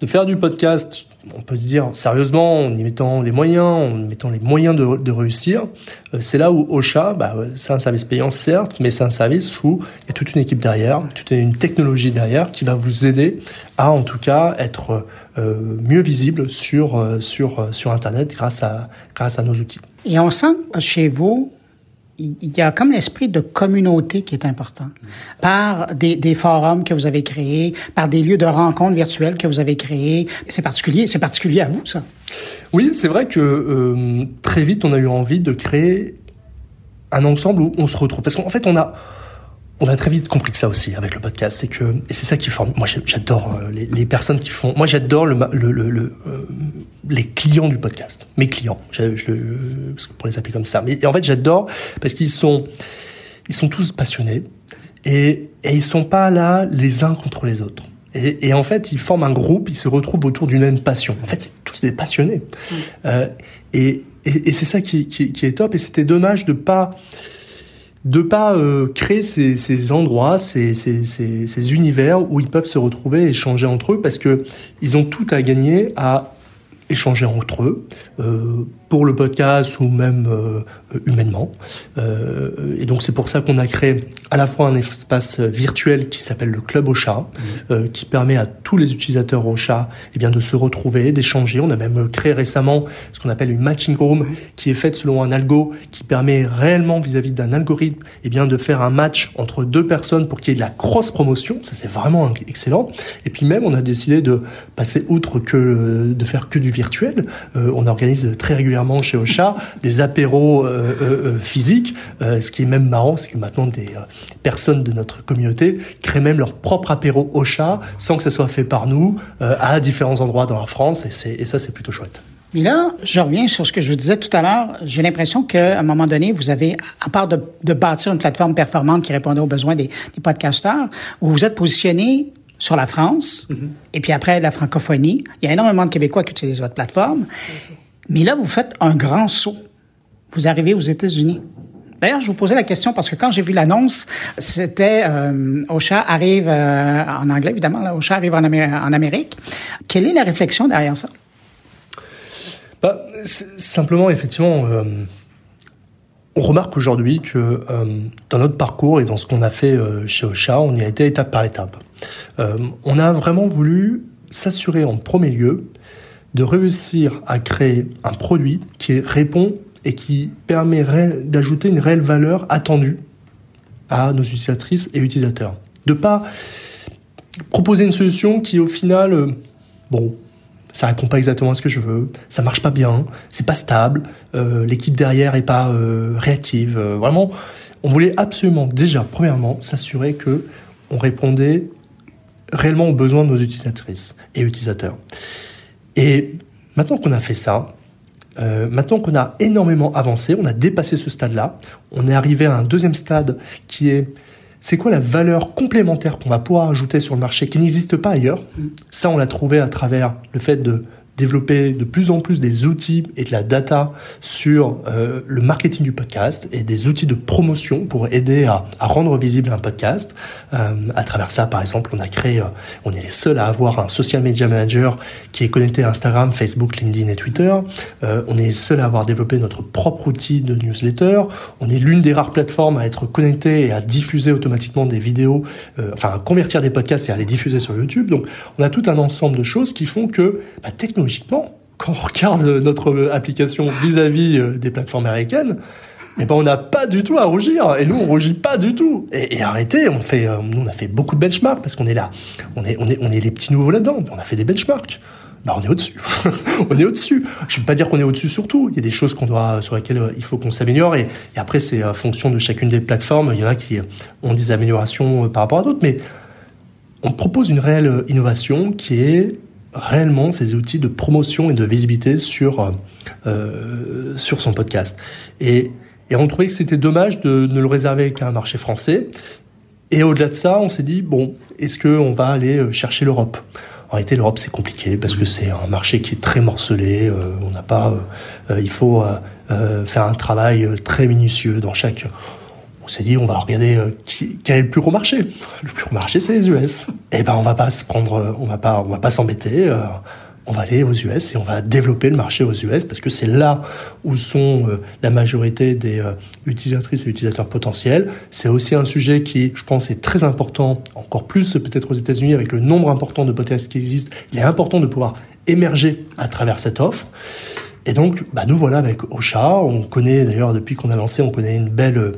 S6: de faire du podcast, on peut se dire sérieusement, en y mettant les moyens, en mettant les moyens de, réussir, euh, c'est là où Ocha, bah, c'est un service payant certes, mais c'est un service où il y a toute une équipe derrière, toute une technologie derrière qui va vous aider à en tout cas être euh, mieux visible sur euh, sur sur Internet grâce à grâce à nos outils.
S2: Et sent chez vous il y a comme l'esprit de communauté qui est important. Par des, des, forums que vous avez créés, par des lieux de rencontres virtuelles que vous avez créés. C'est particulier, c'est particulier à vous, ça.
S6: Oui, c'est vrai que euh, très vite, on a eu envie de créer un ensemble où on se retrouve. Parce qu'en fait, on a, on a très vite compris que ça aussi avec le podcast, c'est que et c'est ça qui forme. Moi, j'adore euh, les, les, personnes qui font. Moi, j'adore le, le, le, euh, les clients du podcast, mes clients. Je, je, pour les appeler comme ça. Mais en fait, j'adore parce qu'ils sont, ils sont tous passionnés et, et ils sont pas là les uns contre les autres. Et, et, en fait, ils forment un groupe, ils se retrouvent autour d'une même passion. En fait, c'est tous des passionnés. Mmh. Euh, et, et, et c'est ça qui, qui, qui, est top. Et c'était dommage de pas de pas euh, créer ces, ces endroits, ces, ces, ces, univers où ils peuvent se retrouver et échanger entre eux, parce que ils ont tout à gagner à échanger entre eux, euh, pour le podcast ou même euh, humainement. Euh, et donc c'est pour ça qu'on a créé à la fois un espace virtuel qui s'appelle le Club Ocha, mmh. euh, qui permet à tous les utilisateurs Ocha eh bien, de se retrouver, d'échanger. On a même créé récemment ce qu'on appelle une matching room, mmh. qui est faite selon un algo qui permet réellement vis-à-vis d'un algorithme eh bien, de faire un match entre deux personnes pour qu'il y ait de la cross-promotion. Ça c'est vraiment excellent. Et puis même on a décidé de passer outre que de faire que du virtuel. Euh, on organise très régulièrement chez Ocha des apéros euh, euh, euh, physiques. ce qui est même marrant, c'est que maintenant des personnes de notre communauté créent même leur propre apéro Ocha sans que ça soit fait par nous à différents endroits dans la France et, et ça c'est plutôt chouette.
S2: Mais là, je reviens sur ce que je vous disais tout à l'heure. J'ai l'impression qu'à un moment donné, vous avez, à part de, de, bâtir une plateforme performante qui répondait aux besoins des, des podcasteurs, vous vous êtes positionné sur la France, mm -hmm. et puis après la francophonie. Il y a énormément de Québécois qui utilisent votre plateforme. Mais là, vous faites un grand saut. Vous arrivez aux États-Unis. D'ailleurs, je vous posais la question parce que quand j'ai vu l'annonce, c'était euh, Ocha arrive euh, en anglais, évidemment, là, Ocha arrive en, Amé en, Amérique. Quelle est la réflexion derrière ça?
S6: Bah, simplement, effectivement, euh, on remarque aujourd'hui que euh, dans notre parcours et dans ce qu'on a fait chez Ocha, on y a été étape par étape. On a vraiment voulu s'assurer en premier lieu de réussir à créer un produit qui répond et qui permet d'ajouter une réelle valeur attendue à nos utilisatrices et utilisateurs. De pas proposer une solution qui au final, euh, bon, ça répond pas exactement à ce que je veux, ça marche pas bien, c'est pas stable, euh, l'équipe derrière est pas euh, réactive. Vraiment, on voulait absolument déjà, premièrement, s'assurer que on répondait réellement aux besoins de nos utilisatrices et utilisateurs. Et maintenant qu'on a fait ça, euh, maintenant qu'on a énormément avancé, on a dépassé ce stade-là, on est arrivé à un deuxième stade qui est c'est quoi la valeur complémentaire qu'on va pouvoir ajouter sur le marché qui n'existe pas ailleurs? Ça, on l'a trouvé à travers le fait de développer de plus en plus des outils et de la data sur euh, le marketing du podcast et des outils de promotion pour aider à, rendre visible un podcast. Euh, à travers ça, par exemple, on a créé, euh, on est les seuls à avoir un social media manager qui est connecté à Instagram, Facebook, LinkedIn et Twitter. Euh, on est les seuls à avoir développé notre propre outil de newsletter. On est l'une des rares plateformes à être connecté et à diffuser automatiquement des vidéos, enfin à convertir des podcasts et à les diffuser sur YouTube. Donc, on a tout un ensemble de choses qui font que bah, technologiquement logiquement, quand on regarde notre application vis-à-vis -vis des plateformes américaines, eh ben on n'a pas du tout à rougir. Et nous, on rougit pas du tout. Et, arrêtez, on fait, euh, nous, on a fait beaucoup de benchmarks parce qu'on est là, on est, on est, on est les petits nouveaux là-dedans. On a fait des benchmarks. Bah, on est au-dessus. <laughs> on est au-dessus. Je ne veux pas dire qu'on est au-dessus sur tout. Il y a des choses qu'on doit, sur lesquelles euh, il faut qu'on s'améliore. Et, après, c'est en fonction de chacune des plateformes. Il y en a qui ont des améliorations euh, par rapport à d'autres. Mais on propose une réelle innovation qui est réellement ces outils de promotion et de visibilité sur, euh, sur son podcast. Et, et on trouvait que c'était dommage de ne le réserver qu'à un marché français. Et au-delà de ça, on s'est dit, bon, est-ce qu'on va aller euh, chercher l'Europe? En réalité, l'Europe, c'est compliqué parce que c'est un marché qui est très morcelé. Euh, on n'a pas, euh, euh il faut euh, faire un travail très minutieux dans chaque on s'est dit on va regarder euh, quel est le plus gros marché. Le plus gros marché c'est les US. Eh ben on va pas se prendre, euh, on va pas, on va pas s'embêter. Euh, on va aller aux US et on va développer le marché aux US parce que c'est là où sont la majorité des utilisatrices et utilisateurs potentiels. C'est aussi un sujet qui, je pense, est très important, encore plus peut-être aux États-Unis avec le nombre important de podcasts qui existent. Il est important de pouvoir émerger à travers cette offre. Et donc, bah, nous voilà avec Ocha. On connaît d'ailleurs depuis qu'on a lancé, on connaît une belle,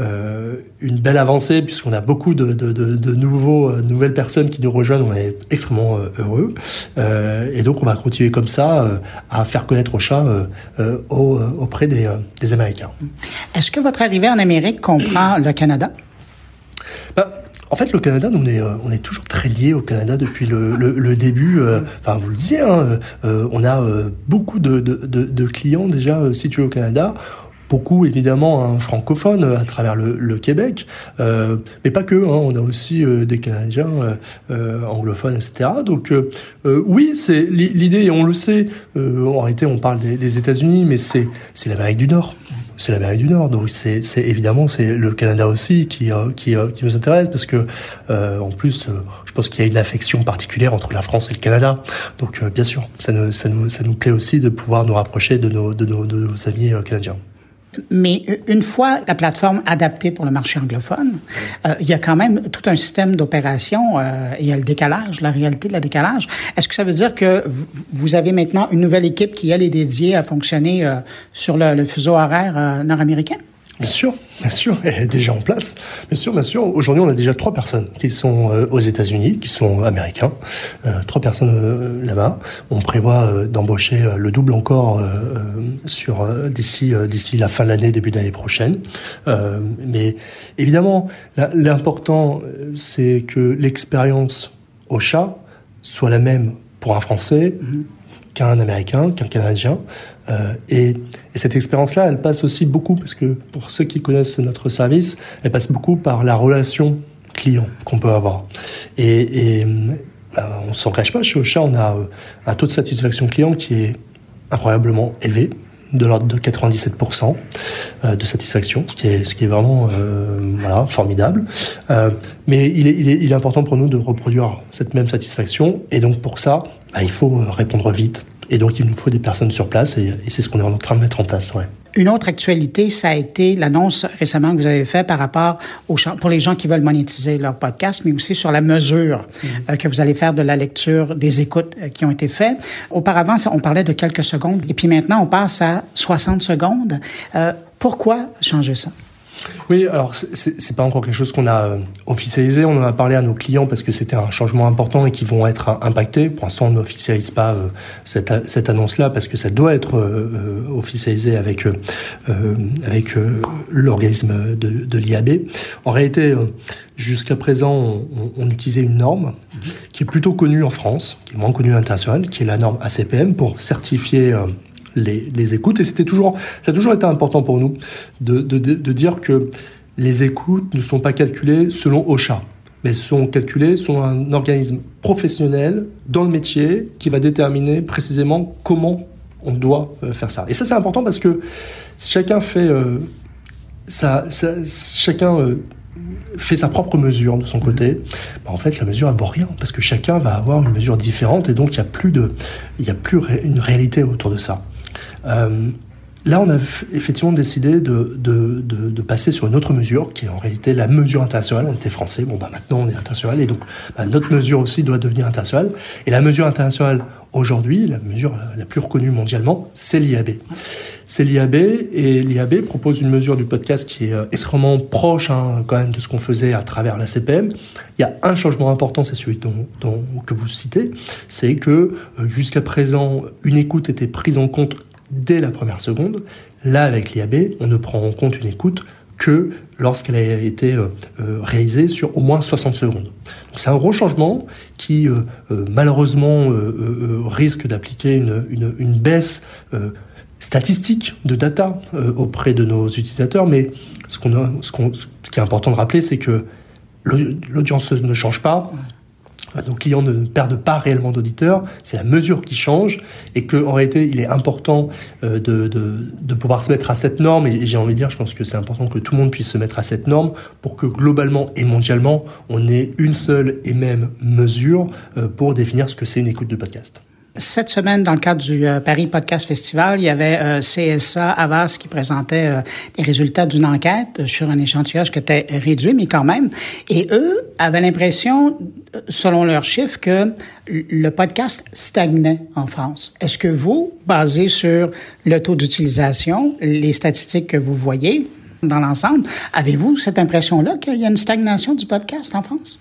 S6: euh, une belle avancée puisqu'on a beaucoup de, de, de, de nouveaux, euh, nouvelles personnes qui nous rejoignent. On est extrêmement euh, heureux. Euh, et donc, on va continuer comme ça euh, à faire connaître Ocha au, auprès des, des Américains.
S2: Est-ce que votre arrivée en Amérique comprend le Canada?
S6: En fait, le Canada, on est, on est toujours très lié au Canada depuis le, le, le début. Enfin, vous le disiez, hein, on a beaucoup de, de, de, clients déjà situés au Canada beaucoup évidemment un francophone à travers le, le Québec, euh, mais pas que. Hein, on a aussi euh, des Canadiens euh, anglophones, etc. Donc oui, c'est l'idée et on le sait. en réalité, on parle des, des États-Unis, mais c'est c'est l'Amérique du Nord c'est l'Amérique du Nord. Donc c'est, évidemment c'est le Canada aussi qui euh, qui, euh, qui nous intéresse parce que euh, en plus je pense qu'il y a une affection particulière entre la France et le Canada. Donc bien sûr, ça nous ça nous ça nous plaît aussi de pouvoir nous rapprocher de nos de nos, de nos amis canadiens.
S2: Mais une fois la plateforme adaptée pour le marché anglophone, euh, il y a quand même tout un système d'opération euh, et il y a le décalage, la réalité de la décalage. Est-ce que ça veut dire que vous avez maintenant une nouvelle équipe qui, elle, est dédiée à fonctionner euh, sur le, le fuseau horaire euh, nord-américain?
S6: Bien sûr, bien sûr, elle est déjà en place. Bien sûr, bien sûr. Aujourd'hui, on a déjà trois personnes qui sont euh, aux États-Unis, qui sont américains. Euh, trois personnes euh, là-bas. On prévoit euh, d'embaucher le double encore sur d'ici d'ici la fin de l'année, début d'année prochaine. mais évidemment, l'important, c'est que l'expérience au chat soit la même pour un Français. Mm-hmm qu'un Américain, qu'un Canadien. Et, et, cette expérience-là, elle passe aussi beaucoup, parce que pour ceux qui connaissent notre service, elle passe beaucoup par la relation client qu'on peut avoir. Et, ben, on s'en cache pas, chez Ocha, on a euh, un taux de satisfaction client qui est incroyablement élevé de l'ordre de 97% euh, de satisfaction, ce qui est, vraiment euh, formidable. Euh, mais il est, important pour nous de reproduire cette même satisfaction. Et donc pour ça, bah, il faut répondre vite. Et donc il nous faut des personnes sur place et, et c'est ce qu'on est en train de mettre en place. Ouais.
S2: Une autre actualité, ça a été l'annonce récemment que vous avez faite par rapport aux pour les gens qui veulent monétiser leur podcast, mais aussi sur la mesure mm-hmm. euh, que vous allez faire de la lecture des écoutes euh, qui ont été faites. Auparavant, on parlait de quelques secondes, et puis maintenant, on passe à 60 secondes. Euh, pourquoi changer ça?
S6: Oui, alors c'est pas encore quelque chose qu'on a euh, officialisé. On en a parlé à nos clients parce que c'était un changement important et qui vont être impactés. Pour l'instant, on n'officialise pas euh, cette, cette annonce-là parce que ça doit être euh, officialisé avec avec l'organisme de, de l'IAB. En réalité, jusqu'à présent, on, on, utilisait une norme qui est plutôt connue en France, qui est moins connue à l'international, qui est la norme ACPM pour certifier les, écoutes. Et c'était toujours, ça a toujours été important pour nous de, dire que les écoutes ne sont pas calculées selon OSHA, mais sont calculées selon un organisme professionnel dans le métier qui va déterminer précisément comment on doit euh, faire ça. Et ça, c'est important parce que chacun fait euh, chacun euh, fait sa propre mesure de son côté, bah en fait la mesure elle vaut rien parce que chacun va avoir une mesure différente et donc il y a plus de il y a plus une réalité autour de ça. Euh, là, on a effectivement décidé de, passer sur une autre mesure, qui est en réalité la mesure internationale. On était français, bon, bah, maintenant on est international, et donc bah, notre mesure aussi doit devenir internationale. Et la mesure internationale, aujourd'hui, la mesure la plus reconnue mondialement, c'est l'IAB. C'est l'IAB, et l'IAB propose une mesure du podcast qui est euh, extrêmement proche hein, quand même de ce qu'on faisait à travers la CPM. Il y a un changement important, c'est celui dont, que vous citez, c'est que euh, jusqu'à présent, une écoute était prise en compte dès la première seconde. Là, avec l'IAB, on ne prend en compte une écoute que lorsqu'elle a été euh, euh, réalisée sur au moins 60 secondes. C'est un gros changement qui euh, malheureusement risque d'appliquer une, baisse statistique de data auprès de nos utilisateurs, mais ce, ce qui est important de rappeler, c'est que l'audience ne change pas, nos clients ne perdent pas réellement d'auditeurs, c'est la mesure qui change et qu'en réalité, il est important euh, de, de, de, pouvoir se mettre à cette norme et j'ai envie de dire, je pense que c'est important que tout le monde puisse se mettre à cette norme pour que globalement et mondialement, on ait une seule et même mesure euh, pour définir ce que c'est une écoute de podcast.
S2: Cette semaine, dans le cadre du euh, Paris Podcast Festival, il y avait euh, CSA Avas qui présentait euh, les résultats d'une enquête sur un échantillage qui était réduit, mais quand même. Et eux avaient l'impression, selon leurs chiffres, que le podcast stagnait en France. Est-ce que vous, basé sur le taux d'utilisation, les statistiques que vous voyez dans l'ensemble, avez-vous cette impression-là qu'il y a une stagnation du podcast en France?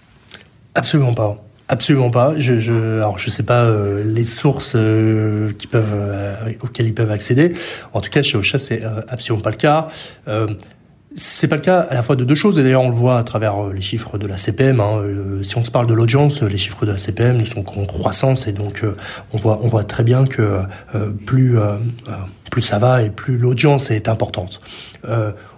S6: Absolument pas. Absolument pas. Je, je, alors je sais pas euh, les sources euh, qui peuvent euh, auxquelles ils peuvent accéder. En tout cas, chez Ocha, c'est absolument pas le cas. c'est pas le cas à la fois de deux choses, et d'ailleurs on le voit à travers les chiffres de la CPM. Hein, si on se parle de l'audience, les chiffres de la CPM ne sont qu'en croissance, et donc on voit on voit très bien que plus plus ça va et plus l'audience est importante.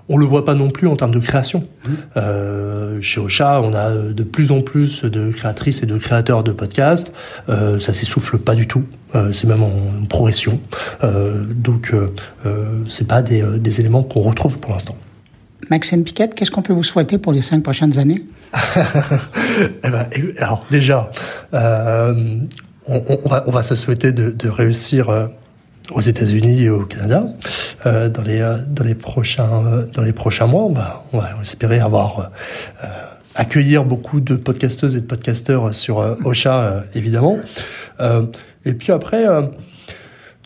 S6: On le voit pas non plus en termes de création. Mmh. Euh, chez Ocha, on a de plus en plus de créatrices et de créateurs de podcasts. Euh, ça s'essouffle pas du tout. Euh, c'est même en progression. Euh, donc, euh, euh, c'est pas des, des éléments qu'on retrouve pour l'instant.
S2: Maxime Piquette, qu'est-ce qu'on peut vous souhaiter pour les cinq prochaines années? <laughs>
S6: Eh ben, Alors déjà, on, on, va, on va se souhaiter de, de réussir aux États-Unis et au Canada euh, dans les euh, dans les prochains euh, dans les prochains mois. On va, on va espérer avoir euh, accueillir beaucoup de podcasteuses et de podcasteurs sur <laughs> Ocha évidemment. et puis après.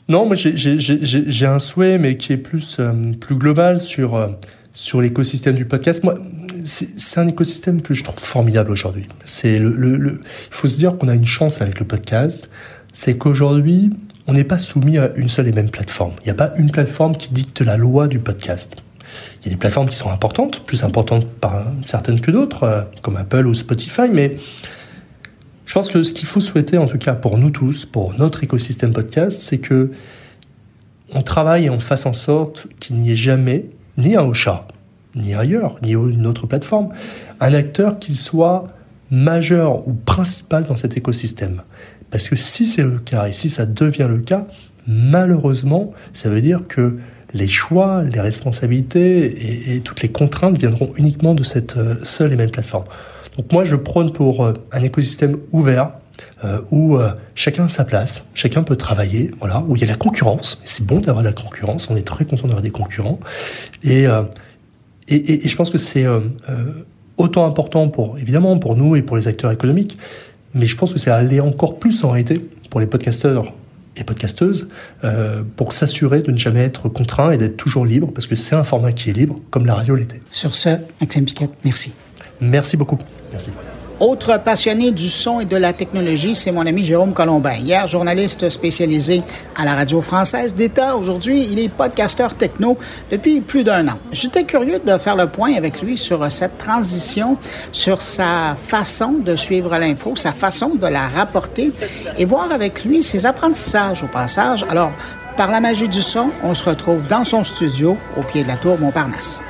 S6: non, moi j'ai un souhait, mais qui est plus plus global sur sur l'écosystème du podcast. Moi, c'est un écosystème que je trouve formidable aujourd'hui. C'est le, le, faut se dire qu'on a une chance avec le podcast, c'est qu'aujourd'hui, on n'est pas soumis à une seule et même plateforme. Il n'y a pas une plateforme qui dicte la loi du podcast. Il y a des plateformes qui sont importantes, plus importantes par certaines que d'autres, euh, comme Apple ou Spotify, mais je pense que ce qu'il faut souhaiter, en tout cas pour nous tous, pour notre écosystème podcast, c'est que on travaille et on fasse en sorte qu'il n'y ait jamais, ni un Ocha, ni ailleurs, ni une autre plateforme, un acteur qui soit majeur ou principal dans cet écosystème. Parce que si c'est le cas, et si ça devient le cas, malheureusement, ça veut dire que les choix, les responsabilités et, toutes les contraintes viendront uniquement de cette euh, seule et même plateforme. Donc moi, je prône pour euh, un écosystème ouvert, euh, où chacun a sa place, chacun peut travailler, voilà, où il y a la concurrence. C'est bon d'avoir la concurrence, on est très content d'avoir des concurrents. Et, et, et, je pense que c'est autant important pour, évidemment, pour nous et pour les acteurs économiques, mais je pense que c'est aller encore plus en réalité pour les podcasteurs et podcasteuses euh, pour s'assurer de ne jamais être contraint et d'être toujours libre parce que c'est un format qui est libre comme la radio l'était.
S2: Sur ce, Maxime Piquette, merci.
S6: Merci beaucoup. Merci.
S2: Autre passionné du son et de la technologie, c'est mon ami Jérôme Colombin. Hier, journaliste spécialisé à la radio française d'État. Aujourd'hui, il est podcasteur techno depuis plus d'un an. J'étais curieux de faire le point avec lui sur cette transition, sur sa façon de suivre l'info, sa façon de la rapporter et voir avec lui ses apprentissages au passage. Alors, par la magie du son, on se retrouve dans son studio au pied de la tour Montparnasse.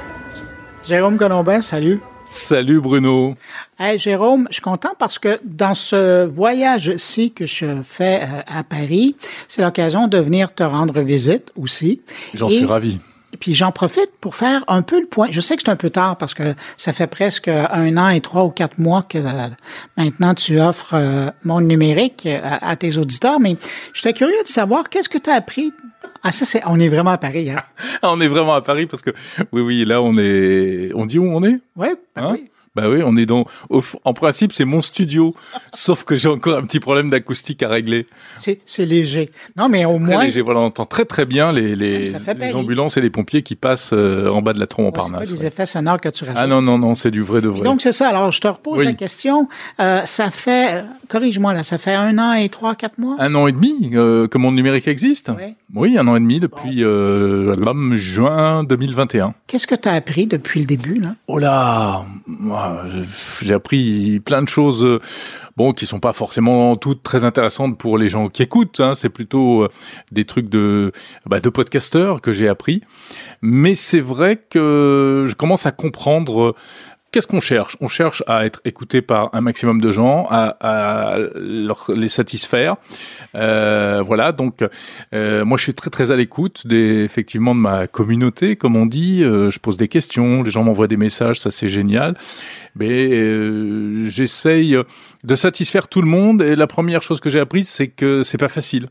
S2: Jérôme Colombin, salut.
S7: Salut Bruno.
S2: Hey Jérôme, je suis content parce que dans ce voyage-ci que je fais euh, à Paris, c'est l'occasion de venir te rendre visite aussi.
S7: J'en suis ravi.
S2: Et puis j'en profite pour faire un peu le point. Je sais que c'est un peu tard parce que ça fait presque un an et trois ou quatre mois que euh, maintenant tu offres euh, Monde numérique à, à, tes auditeurs, mais j'étais curieux de savoir qu'est-ce que tu as appris ah, ça, c'est, on est vraiment à Paris, hein? <laughs>
S7: on est vraiment à Paris parce que, oui, oui, là, on est, on dit où on est?
S2: Ouais, ben hein? oui.
S7: Bah oui, on est dans. en principe, c'est mon studio, <laughs> sauf que j'ai encore un petit problème d'acoustique à régler.
S2: C'est, léger. Non, mais au moins.
S7: C'est léger. Voilà, on entend très très bien les, les, les ambulances et les pompiers qui passent euh, en bas de la tour Montparnasse.
S2: c'est pas des effets sonores que tu rajoutes.
S7: Ah non non non, c'est du vrai de vrai.
S2: donc c'est ça. Alors je te repose la question. Euh, ça fait, corrige-moi là, ça fait un an et trois, quatre mois?
S7: Un an et demi euh, que mon numérique existe? Oui. oui. un an et demi depuis euh, juin 2021.
S2: Qu'est-ce que tu as appris depuis le début là?
S7: Oh là j'ai appris plein de choses, euh, bon, qui sont pas forcément toutes très intéressantes pour les gens qui écoutent. Hein. c'est plutôt euh, des trucs de, bah, de podcasteurs que j'ai appris. Mais c'est vrai que je commence à comprendre Qu'est-ce qu'on cherche? On cherche à être écouté par un maximum de gens, à, à leur, les satisfaire. Euh, voilà, donc euh, moi je suis très très à l'écoute des effectivement de ma communauté, comme on dit. Euh, je pose des questions, les gens m'envoient des messages, ça c'est génial. Mais euh, j'essaye de satisfaire tout le monde. Et la première chose que j'ai apprise, c'est que c'est pas facile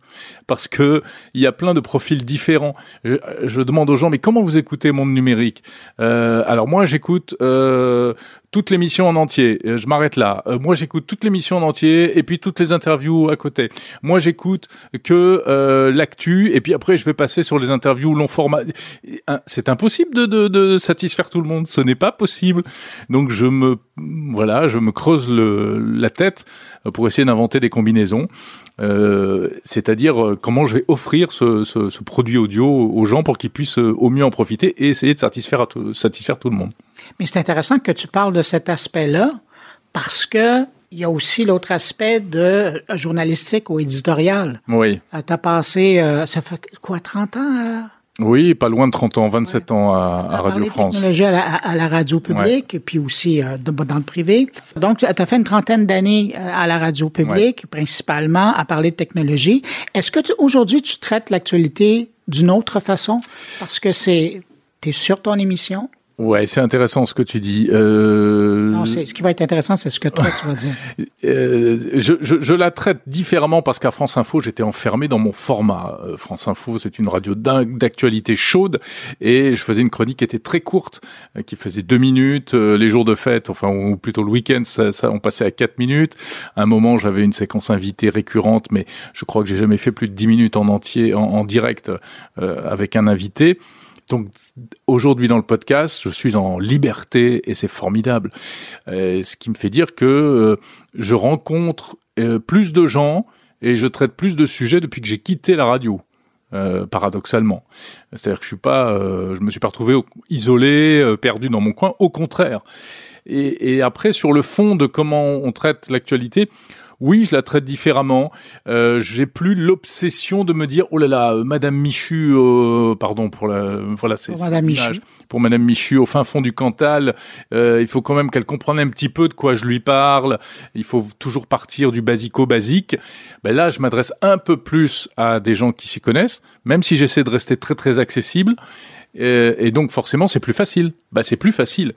S7: parce que il y a plein de profils différents. Je, demande aux gens, mais comment vous écoutez Monde Numérique? Euh, Alors moi, j'écoute euh, toute l'émission en entier. Euh, je m'arrête là. Euh, moi, j'écoute toute l'émission en entier et puis toutes les interviews à côté. Moi, j'écoute que euh, l'actu et puis après, je vais passer sur les interviews long format. C'est impossible de, de, de, satisfaire tout le monde. Ce n'est pas possible. Donc, je me voilà, je me creuse le, la tête pour essayer d'inventer des combinaisons. Euh, c'est-à-dire comment je vais offrir ce, ce, ce, produit audio aux gens pour qu'ils puissent au mieux en profiter et essayer de satisfaire, satisfaire tout le monde.
S2: Mais c'est intéressant que tu parles de cet aspect-là parce que il y a aussi l'autre aspect de euh, journalistique ou éditorial.
S7: Oui.
S2: Euh, tu as passé, euh, ça fait quoi, 30 ans
S7: Oui, pas loin de 30 ans, 27 ans à, à Radio France.
S2: technologie à la, à la radio publique, et puis aussi dans le privé. Donc, tu as fait une trentaine d'années à la radio publique, principalement à parler de technologie. Est-ce que aujourd'hui, tu traites l'actualité d'une autre façon? Parce que c'est, tu es sur ton émission,
S7: Ouais, c'est intéressant ce que tu dis. Euh...
S2: Non, c'est ce qui va être intéressant, c'est ce que toi tu vas dire. <laughs>
S7: euh, je, je, je, la traite différemment parce qu'à France Info, j'étais enfermé dans mon format. Euh, France Info, c'est une radio d'actualité chaude et je faisais une chronique qui était très courte, euh, qui faisait deux minutes. Euh, les jours de fête, enfin ou plutôt le week-end, ça, ça, on passait à quatre minutes. À un moment, j'avais une séquence invitée récurrente, mais je crois que j'ai jamais fait plus de dix minutes en entier, en, en direct avec un invité. Donc aujourd'hui dans le podcast, je suis en liberté et c'est formidable. Euh, ce qui me fait dire que euh, je rencontre euh, plus de gens et je traite plus de sujets depuis que j'ai quitté la radio. Paradoxalement, c'est-à-dire que je suis pas, je me suis pas retrouvé isolé, perdu dans mon coin. Au contraire. Et, après, sur le fond de comment on traite l'actualité, oui, je la traite différemment. Euh, j'ai plus l'obsession de me dire oh là là, euh, Madame Michu, euh, pardon pour la, voilà, c'est
S2: pour Madame Michu.
S7: Pour Madame Michu, au fin fond du Cantal, euh, il faut quand même qu'elle comprenne un petit peu de quoi je lui parle. Il faut toujours partir du basico-basique. Ben là, je m'adresse un peu plus à des gens qui s'y connaissent, même si j'essaie de rester très très accessible. Et, et donc forcément, c'est plus facile. Ben, c'est plus facile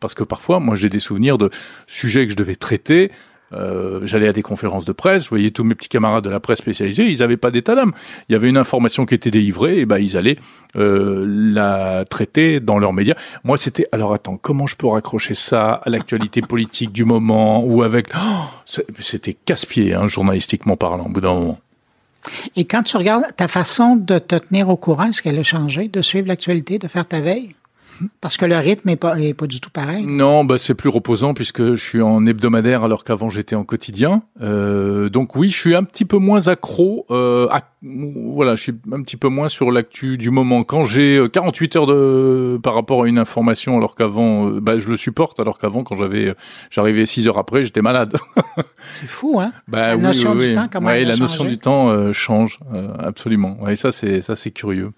S7: parce que parfois, moi, j'ai des souvenirs de sujets que je devais traiter. Euh, j'allais à des conférences de presse, je voyais tous mes petits camarades de la presse spécialisée, ils n'avaient pas d'état. Il y avait une information qui était délivrée, et ben ils allaient euh, la traiter dans leurs médias. Moi, c'était alors attends, comment je peux raccrocher ça à l'actualité politique du moment ou avec oh, c'était casse-pied, hein, journalistiquement parlant, au bout d'un moment.
S2: Et quand tu regardes ta façon de te tenir au courant, est-ce qu'elle a changé, de suivre l'actualité, de faire ta veille? Parce que le rythme n'est pas, est pas du tout pareil.
S7: Non, bah c'est plus reposant puisque je suis en hebdomadaire alors qu'avant j'étais en quotidien. Euh, donc oui, je suis un petit peu moins accro. Euh, à, voilà, je suis un petit peu moins sur l'actu du moment. Quand j'ai 48 euh, heures de par rapport à une information alors qu'avant, euh, bah, je le supporte alors qu'avant quand j'avais, j'arrivais 6 heures après, j'étais malade. <laughs>
S2: c'est fou, hein <laughs>
S7: bah,
S2: La
S7: oui,
S2: notion
S7: oui,
S2: du
S7: oui.
S2: temps, comment
S7: ouais, la notion du temps euh, change absolument. Ouais, ça c'est ça c'est curieux.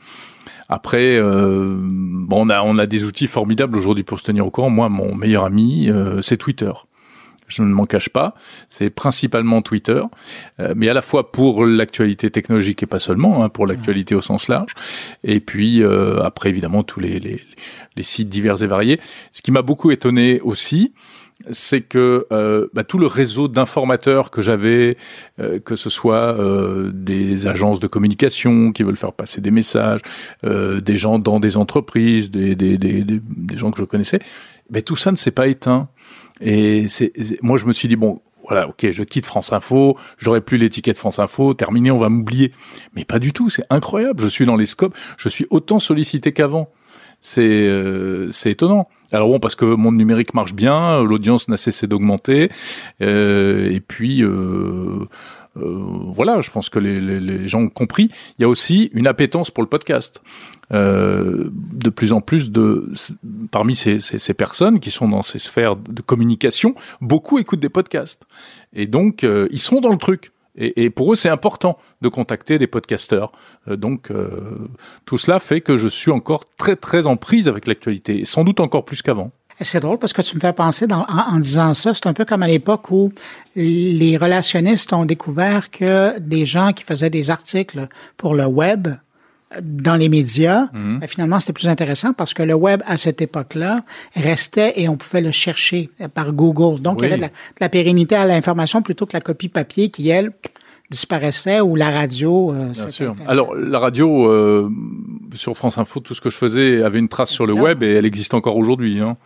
S7: Après, euh, bon, on a, on a des outils formidables aujourd'hui pour se tenir au courant. Moi, mon meilleur ami, euh, c'est Twitter. Je ne m'en cache pas. C'est principalement Twitter, euh, mais à la fois pour l'actualité technologique et pas seulement, hein, pour l'actualité au sens large. Et puis euh, après, évidemment, tous les, les, les sites divers et variés. Ce qui m'a beaucoup étonné aussi, c'est que euh, bah, tout le réseau d'informateurs que j'avais, euh, que ce soit euh, des agences de communication qui veulent faire passer des messages, euh, des gens dans des entreprises, des, des, des, des, gens que je connaissais, mais tout ça ne s'est pas éteint. Et c'est, moi, je me suis dit, bon, voilà, ok, je quitte France Info, j'aurai plus l'étiquette France Info, terminé, on va m'oublier. Mais pas du tout, c'est incroyable. Je suis dans les scopes, je suis autant sollicité qu'avant. C'est euh, c'est étonnant. Alors bon, parce que mon numérique marche bien, l'audience n'a cessé d'augmenter, euh, et puis euh, voilà, je pense que les, gens ont compris. Il y a aussi une appétence pour le podcast. Euh, de plus en plus de parmi ces, personnes qui sont dans ces sphères de communication, beaucoup écoutent des podcasts, et donc euh, ils sont dans le truc. Et, pour eux, c'est important de contacter des podcasteurs. Euh, donc, euh, tout cela fait que je suis encore très, très en prise avec l'actualité, sans doute encore plus qu'avant.
S2: C'est drôle parce que tu me fais penser dans, en, en, disant ça, c'est un peu comme à l'époque où les relationnistes ont découvert que des gens qui faisaient des articles pour le web dans les médias,
S7: Mhm.
S2: ben, finalement, c'était plus intéressant parce que le web, à cette époque-là, restait et on pouvait le chercher par Google. Donc, il y avait de la, de la pérennité à l'information plutôt que la copie papier qui, elle, disparaissait ou la radio. euh,
S7: Bien sûr. Alors, la radio, euh, sur France Info, tout ce que je faisais avait une trace sur le web et elle existe encore aujourd'hui. Hein.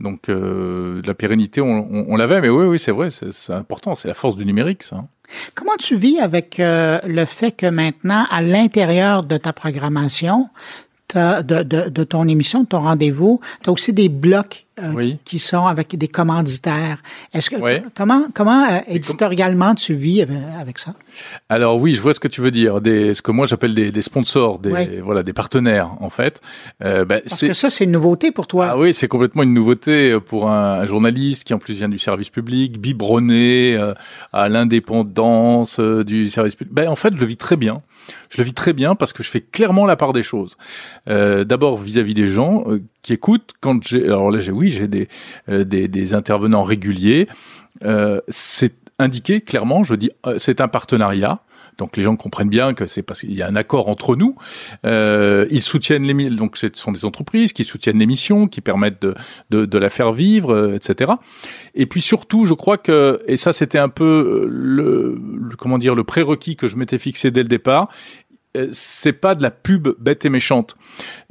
S7: Donc, euh, de la pérennité, on, on- on l'avait, mais oui, oui, c'est vrai, c'est c'est important, c'est la force du numérique, ça. hein.
S2: Comment tu vis avec euh, le fait que maintenant, à l'intérieur de ta programmation, de, de, de ton émission, de ton rendez-vous, tu as aussi des blocs euh,
S7: Oui.
S2: qui sont avec des commanditaires. Est-ce que comment comment euh, éditorialement tu vis avec, ça?
S7: Alors oui, je vois ce que tu veux dire. Des, ce que moi j'appelle des, des sponsors, des voilà, des partenaires en fait. Euh, bah,
S2: Parce que ça c'est une nouveauté pour toi.
S7: Ah oui, c'est complètement une nouveauté pour un, un journaliste qui en plus vient du service public, biberonné euh, à l'indépendance euh, du service public. Ben, en fait, je le vis très bien. Je le vis très bien parce que je fais clairement la part des choses. Euh, D'abord vis-à-vis des gens euh, qui écoutent. Quand j'ai, alors là, j'ai oui, j'ai des, euh, des intervenants réguliers. C'est indiqué clairement. Je dis, c'est un partenariat. Donc les gens comprennent bien que c'est parce qu'il y a un accord entre nous. Euh, ils soutiennent les donc ce sont des entreprises qui soutiennent l'émission, qui permettent de, de, la faire vivre, euh, etc. Et puis surtout, je crois que et ça c'était un peu le- comment dire le prérequis que je m'étais fixé dès le départ. Euh, C'est pas de la pub bête et méchante.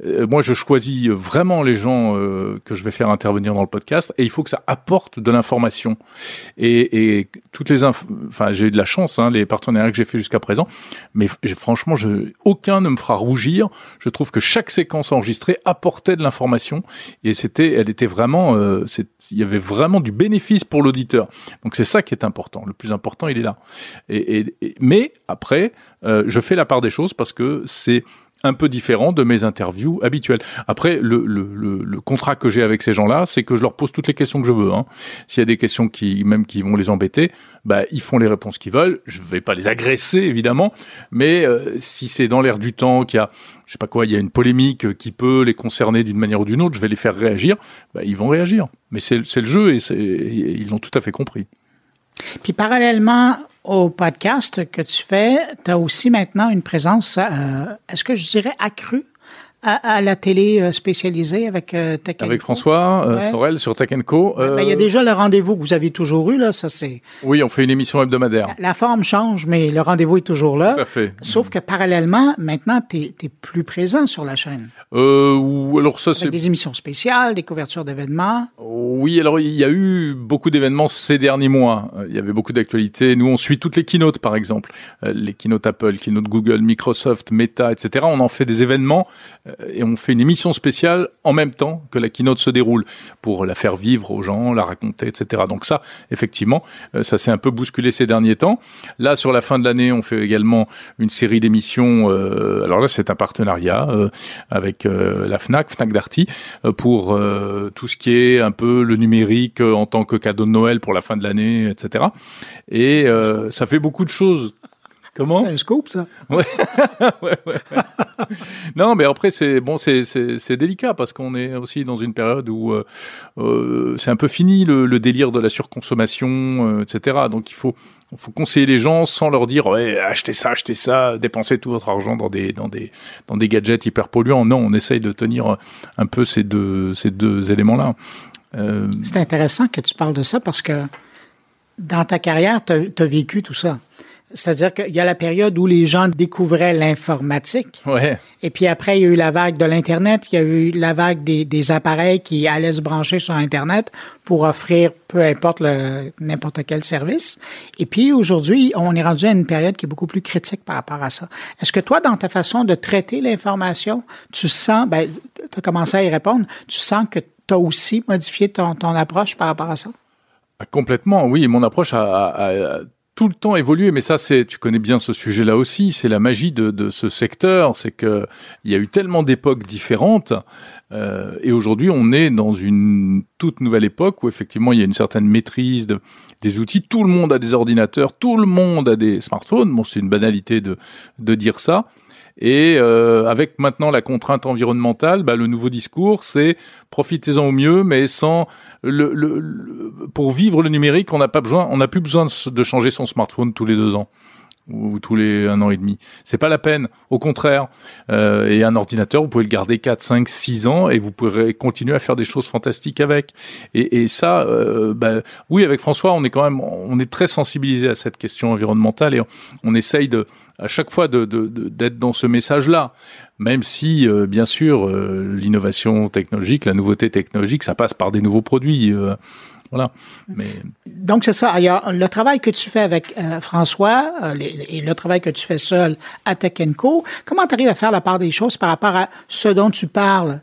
S7: Euh, moi, je choisis vraiment les gens euh, que je vais faire intervenir dans le podcast, et il faut que ça apporte de l'information. Et, toutes les, enfin, j'ai eu de la chance, hein, les partenariats que j'ai fait jusqu'à présent, mais franchement, aucun ne me fera rougir. Je trouve que chaque séquence enregistrée apportait de l'information, et c'était, elle était vraiment, il y avait vraiment du bénéfice pour l'auditeur. Donc c'est ça qui est important. Le plus important, il est là. Et- mais après, euh, je fais la part des choses parce que c'est un peu différent de mes interviews habituelles. Après, le, contrat que j'ai avec ces gens-là, c'est que je leur pose toutes les questions que je veux. Hein. S'il y a des questions qui, même qui vont les embêter, bah, ils font les réponses qu'ils veulent. Je vais pas les agresser, évidemment, mais euh, si c'est dans l'air du temps, qu'il y a, je sais pas quoi, il y a une polémique qui peut les concerner d'une manière ou d'une autre, je vais les faire réagir. Bah, ils vont réagir. Mais c'est le jeu et ils l'ont tout à fait compris.
S2: Puis parallèlement au podcast que tu fais, tu as aussi maintenant une présence, euh, est-ce que je dirais accrue? À, à la télé euh, spécialisée avec euh, Tech
S7: Avec? François euh,
S2: Ouais.
S7: Sorel sur Tech Co.
S2: Ben, il y a
S7: euh,
S2: déjà le rendez-vous que vous avez toujours eu là, ça c'est
S7: Oui, on fait une émission hebdomadaire.
S2: la forme change, mais le rendez-vous est toujours là.
S7: Tout à fait.
S2: Sauf que parallèlement, maintenant, tu es, plus présent sur la chaîne.
S7: Euh, ou alors ça c'est
S2: des émissions spéciales, des couvertures d'événements.
S7: Oui, alors il y a eu beaucoup d'événements ces derniers mois. Il y avait beaucoup d'actualités. Nous, on suit toutes les keynotes, par exemple, les keynotes Apple, keynote Google, Microsoft, Meta, etc. On en fait des événements et on fait une émission spéciale en même temps que la keynote se déroule pour la faire vivre aux gens, la raconter, etc. Donc ça, effectivement, euh, ça s'est un peu bousculé ces derniers temps. Là, sur la fin de l'année, on fait également une série d'émissions. euh, alors là, c'est un partenariat euh, avec euh, la Fnac, Fnac Darty, euh, pour euh, tout ce qui est un peu le numérique euh, en tant que cadeau de Noël pour la fin de l'année, etc. Et euh, ça fait beaucoup de choses. Comment
S2: C'est un scoop, ça. <laughs>
S7: Ouais, ouais, ouais. Non, mais après c'est bon, c'est délicat parce qu'on est aussi dans une période où euh, euh, c'est un peu fini le, le délire de la surconsommation, euh, etc. Donc il faut il faut conseiller les gens sans leur dire ouais achetez ça, achetez ça, dépensez tout votre argent dans des dans des dans des gadgets hyper polluants. Non, on essaye de tenir un peu ces deux ces deux éléments là. Euh,
S2: C'est intéressant que tu parles de ça parce que dans ta carrière, tu as, vécu tout ça. C'est-à-dire qu'il y a la période où les gens découvraient l'informatique.
S7: ouais.
S2: Et puis après, il y a eu la vague de l'Internet, il y a eu la vague des, des appareils qui allaient se brancher sur Internet pour offrir peu importe le- n'importe quel service. Et puis aujourd'hui, on est rendu à une période qui est beaucoup plus critique par rapport à ça. Est-ce que toi, dans ta façon de traiter l'information, tu sens, ben, tu as commencé à y répondre, tu sens que tu as aussi modifié ton, ton approche par rapport à ça?
S7: Ah, Complètement, oui. Mon approche a, a- a tout le temps évolué, mais ça, c'est, tu connais bien ce sujet-là aussi. C'est la magie de, de ce secteur, c'est que il y a eu tellement d'époques différentes, euh, et aujourd'hui, on est dans une toute nouvelle époque où effectivement, il y a une certaine maîtrise de, des outils. Tout le monde a des ordinateurs, tout le monde a des smartphones. Bon, c'est une banalité de, de dire ça. Et euh, avec maintenant la contrainte environnementale, bah, le nouveau discours, c'est profitez-en au mieux, mais sans le, le- le- pour vivre le numérique, on n'a pas besoin, on n'a plus besoin de, changer son smartphone tous les deux ans. ou tous les un an et demi. C'est pas la peine. Au contraire. Euh, et un ordinateur, vous pouvez le garder 4, 5, 6 ans et vous pourrez continuer à faire des choses fantastiques avec. Et, et ça, euh, bah, oui, avec François, on est quand même, on est très sensibilisé à cette question environnementale et on, on essaye de, à chaque fois de, de, de, d'être dans ce message-là. Même si, euh, bien sûr, euh, l'innovation technologique, la nouveauté technologique, ça passe par des nouveaux produits. euh, voilà. Mais
S2: Donc, c'est ça. Alors, le travail que tu fais avec François les- et le travail que tu fais seul à Tech Co, comment tu arrives à faire la part des choses par rapport à ce dont tu parles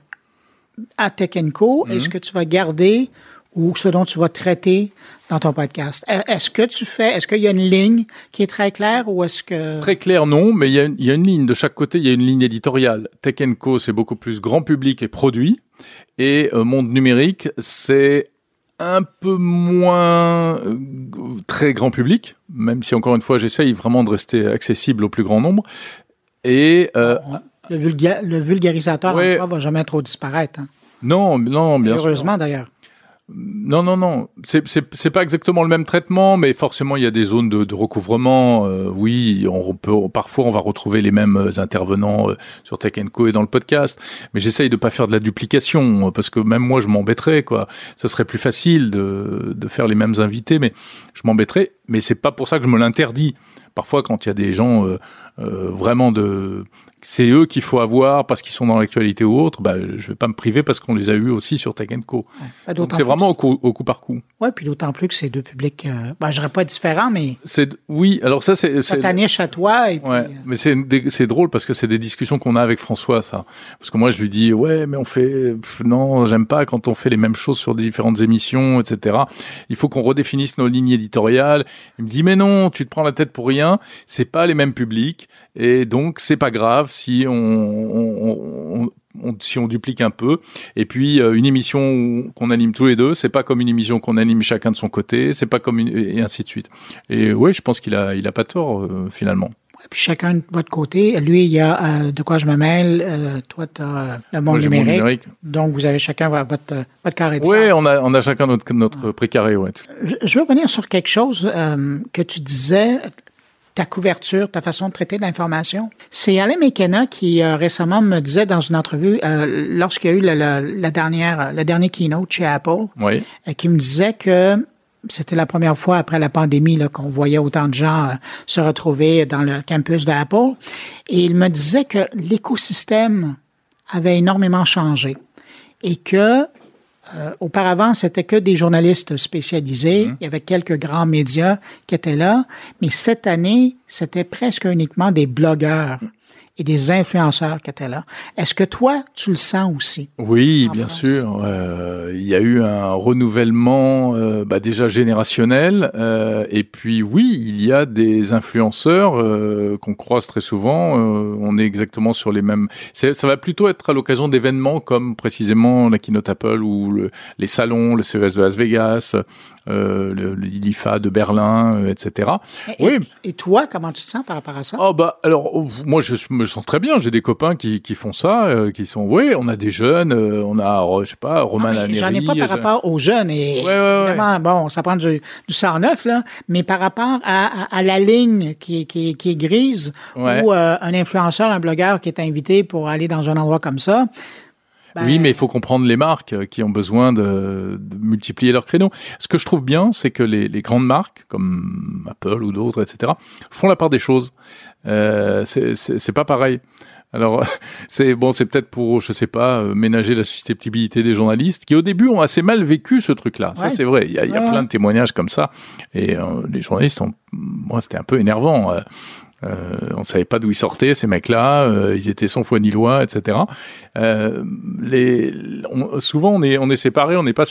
S2: à Tech Co? Est-ce que tu vas garder ou ce dont tu vas traiter dans ton podcast? E- Est-ce que tu fais, est-ce qu'il y a une ligne qui est très claire ou est-ce que...
S7: Très clair, non, mais il y, a une- il y a une ligne. De chaque côté, il y a une ligne éditoriale. Tech Co, c'est beaucoup plus grand public et produit. Et euh, Monde numérique, c'est un peu moins euh, très grand public, même si, encore une fois, j'essaye vraiment de rester accessible au plus grand nombre. Et euh,
S2: Le, vulga- le vulgarisateur
S7: Ouais.
S2: en toi va jamais trop disparaître. hein.
S7: non, non, bien sûr.
S2: Heureusement, d'ailleurs.
S7: Non, non, non. C'est, pas exactement le même traitement, mais forcément, il y a des zones de, de recouvrement. Euh, oui, on peut, parfois, on va retrouver les mêmes euh, intervenants euh, sur Tech Co et dans le podcast. Mais j'essaye de pas faire de la duplication, euh, parce que même moi, je m'embêterais, quoi. Ce serait plus facile de, de faire les mêmes invités, mais je m'embêterais. Mais c'est pas pour ça que je me l'interdis. Parfois, quand il y a des gens euh, euh, vraiment de, c'est eux qu'il faut avoir parce qu'ils sont dans l'actualité ou autre, bah, je vais pas me priver parce qu'on les a eus aussi sur Tech Co.
S2: Ben,
S7: Donc c'est vraiment au coup, au coup par coup.
S2: Oui, puis d'autant plus que c'est deux publics, euh, ben, je dirais pas différents, mais
S7: C'est oui, alors ça c'est c'est
S2: ta niche à toi. Et puis,
S7: ouais,
S2: euh,
S7: mais c'est c'est drôle parce que c'est des discussions qu'on a avec François ça. Parce que moi je lui dis ouais, mais on fait pff, non, j'aime pas quand on fait les mêmes choses sur différentes émissions, etc. Il faut qu'on redéfinisse nos lignes éditoriales. Il me dit mais non, tu te prends la tête pour rien. C'est pas les mêmes publics et donc c'est pas grave si on, on- on- on- si on duplique un peu. Et puis euh, une émission qu'on anime tous les deux, c'est pas comme une émission qu'on anime chacun de son côté, c'est pas comme une, et ainsi de suite. Et ouais, je pense qu'il a il a pas tort euh, finalement.
S2: ouais, puis chacun de votre côté. Lui, il y a euh, de quoi je me mêle. toi, tu as le monde
S7: Moi,
S2: numérique. Donc, vous avez chacun vo- votre, votre carré de sable.
S7: on a on a chacun notre notre précaré, ouais.
S2: Je, veux revenir sur quelque chose que tu disais, ta couverture, ta façon de traiter l'information. C'est Alain McKenna qui euh, récemment me disait dans une entrevue, euh, lorsqu'il y a eu la, la- la dernière, le dernier keynote chez Apple,
S7: Oui.
S2: euh, qui me disait que c'était la première fois après la pandémie là, qu'on voyait autant de gens euh, se retrouver dans le campus d'Apple. Et il me disait que l'écosystème avait énormément changé et que euh, auparavant, c'était que des journalistes spécialisés. Il y avait quelques grands médias qui étaient là. Mais cette année, c'était presque uniquement des blogueurs et des influenceurs qui étaient là. Est-ce que toi, tu le sens aussi?
S7: Oui,
S2: en
S7: bien
S2: France?
S7: sûr. Euh, il y a eu un renouvellement euh, bah, déjà générationnel. euh, et puis oui, il y a des influenceurs euh, qu'on croise très souvent. euh, on est exactement sur les mêmes. Ça va plutôt être à l'occasion d'événements comme précisément la keynote Apple ou le- les salons, le CES de Las Vegas, euh, le, le IFA de Berlin, euh, etc.
S2: Et,
S7: Oui.
S2: et toi, comment tu te sens par rapport à ça?
S7: Oh bah alors oh, moi je me sens très bien. J'ai des copains qui, qui font ça, euh, qui sont oui, on a des jeunes, euh, on a euh, je sais pas Romain
S2: Non, mais J'en ai
S7: Laneri,
S2: pas par
S7: euh,
S2: rapport aux jeunes. Et
S7: Ouais, ouais, ouais.
S2: évidemment, bon, ça prend du, du 109, là, mais par rapport à, à, à la ligne qui, qui, qui est grise,
S7: Ouais.
S2: ou euh, un influenceur, un blogueur qui est invité pour aller dans un endroit comme ça. Ben,
S7: Oui, mais il faut comprendre les marques euh, qui ont besoin de, de multiplier leurs créneaux. Ce que je trouve bien, c'est que les, les grandes marques, comme Apple ou d'autres, etc., font la part des choses. Euh, c'est- pas pareil. Alors, <laughs> c'est bon, c'est peut-être pour, je sais pas, euh, ménager la susceptibilité des journalistes qui, au début, ont assez mal vécu ce truc-là. Ça, c'est vrai. Il y a, il y a
S2: Ouais,
S7: plein de témoignages comme ça. Et euh, les journalistes, ont, moi, c'était un peu énervant. Euh, euh, on savait pas d'où ils sortaient ces mecs-là, euh, ils étaient sans foi ni loi, etc. Euh, on- souvent on est on est séparés, on n'est pas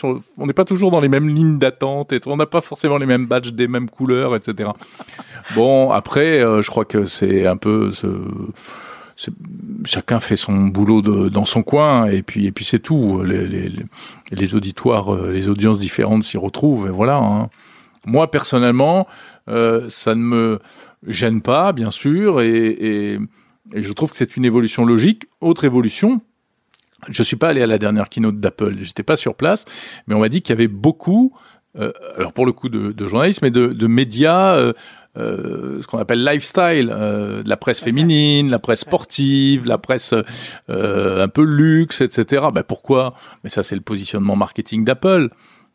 S7: pas toujours dans les mêmes lignes d'attente, on n'a pas forcément les mêmes badges des mêmes couleurs, etc. Bon après, je crois que c'est un peu chacun fait son boulot dans son coin et puis et puis c'est tout. Les, auditoires, les audiences différentes s'y retrouvent et voilà. hein. Moi personnellement, ça ne me gêne pas, bien sûr, et, je trouve que c'est une évolution logique. Autre évolution, je suis pas allé à la dernière keynote d'Apple, j'étais pas sur place, mais on m'a dit qu'il y avait beaucoup euh, alors pour le coup de, de journalisme, mais de, médias, euh, euh, ce qu'on appelle lifestyle, de la presse féminine, la presse sportive, la presse un peu luxe, etc. Ben pourquoi? Mais ça, c'est le positionnement marketing d'Apple.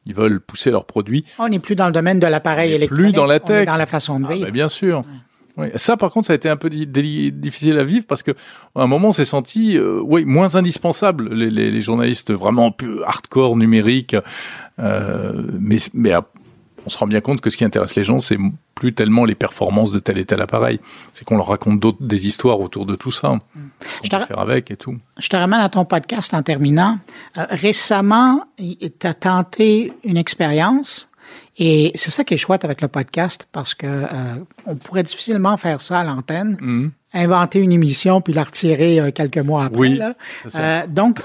S7: Ils veulent pousser leurs produits.
S2: On n'est plus dans le domaine de l'appareil électronique.
S7: plus dans la
S2: on est
S7: tech.
S2: dans la façon de
S7: Ah,
S2: vivre.
S7: ben, bien sûr. Oui. Ça, par contre, ça a été un peu difficile à vivre parce que à un moment, on s'est senti, euh, oui, moins indispensable les, les, les journalistes vraiment plus hardcore numérique. Euh, mais mais on se rend bien compte que ce qui intéresse les gens, c'est plus tellement les performances de tel et tel appareil. C'est qu'on leur raconte d'autres des histoires autour de tout ça.
S2: Mm. Je te
S7: peut faire avec et tout.
S2: Je te ramène à ton podcast en terminant. Euh, récemment, tu as tenté une expérience et c'est ça qui est chouette avec le podcast parce que euh, on pourrait difficilement faire ça à l'antenne,
S7: Mhm.
S2: inventer une émission puis la retirer euh, quelques mois après.
S7: Oui,
S2: là.
S7: ça.
S2: Donc,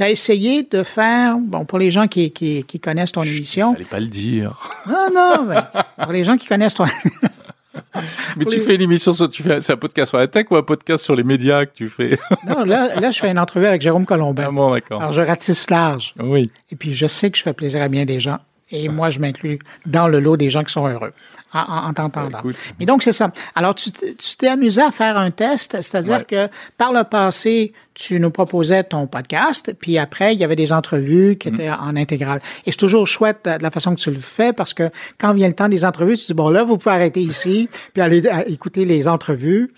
S2: tu as essayé de faire, bon, pour les gens qui, qui, qui connaissent ton émission,
S7: Fallait pas le dire.
S2: non, non, mais pour les gens qui connaissent ton, <laughs>
S7: Mais tu
S2: les-
S7: fais une émission sur, tu fais, c'est un podcast sur la tech ou un podcast sur les médias que tu fais? <laughs>
S2: Non, là, là, je fais une entrevue avec Jérôme Colombin.
S7: Ah bon, d'accord.
S2: Alors, je ratisse large.
S7: Oui.
S2: Et puis, je sais que je fais plaisir à bien des gens. Et moi, je m'inclus dans le lot des gens qui sont heureux en, en, en t'entendant. Mais donc, c'est ça. Alors, tu t'es amusé à faire un test, c'est-à-dire
S7: Ouais.
S2: que par le passé, tu nous proposais ton podcast, puis après, il y avait des entrevues qui étaient en intégrale. Et c'est toujours chouette de la façon que tu le fais parce que quand vient le temps des entrevues, tu dis, bon, là, vous pouvez arrêter ici, puis aller à- écouter les entrevues.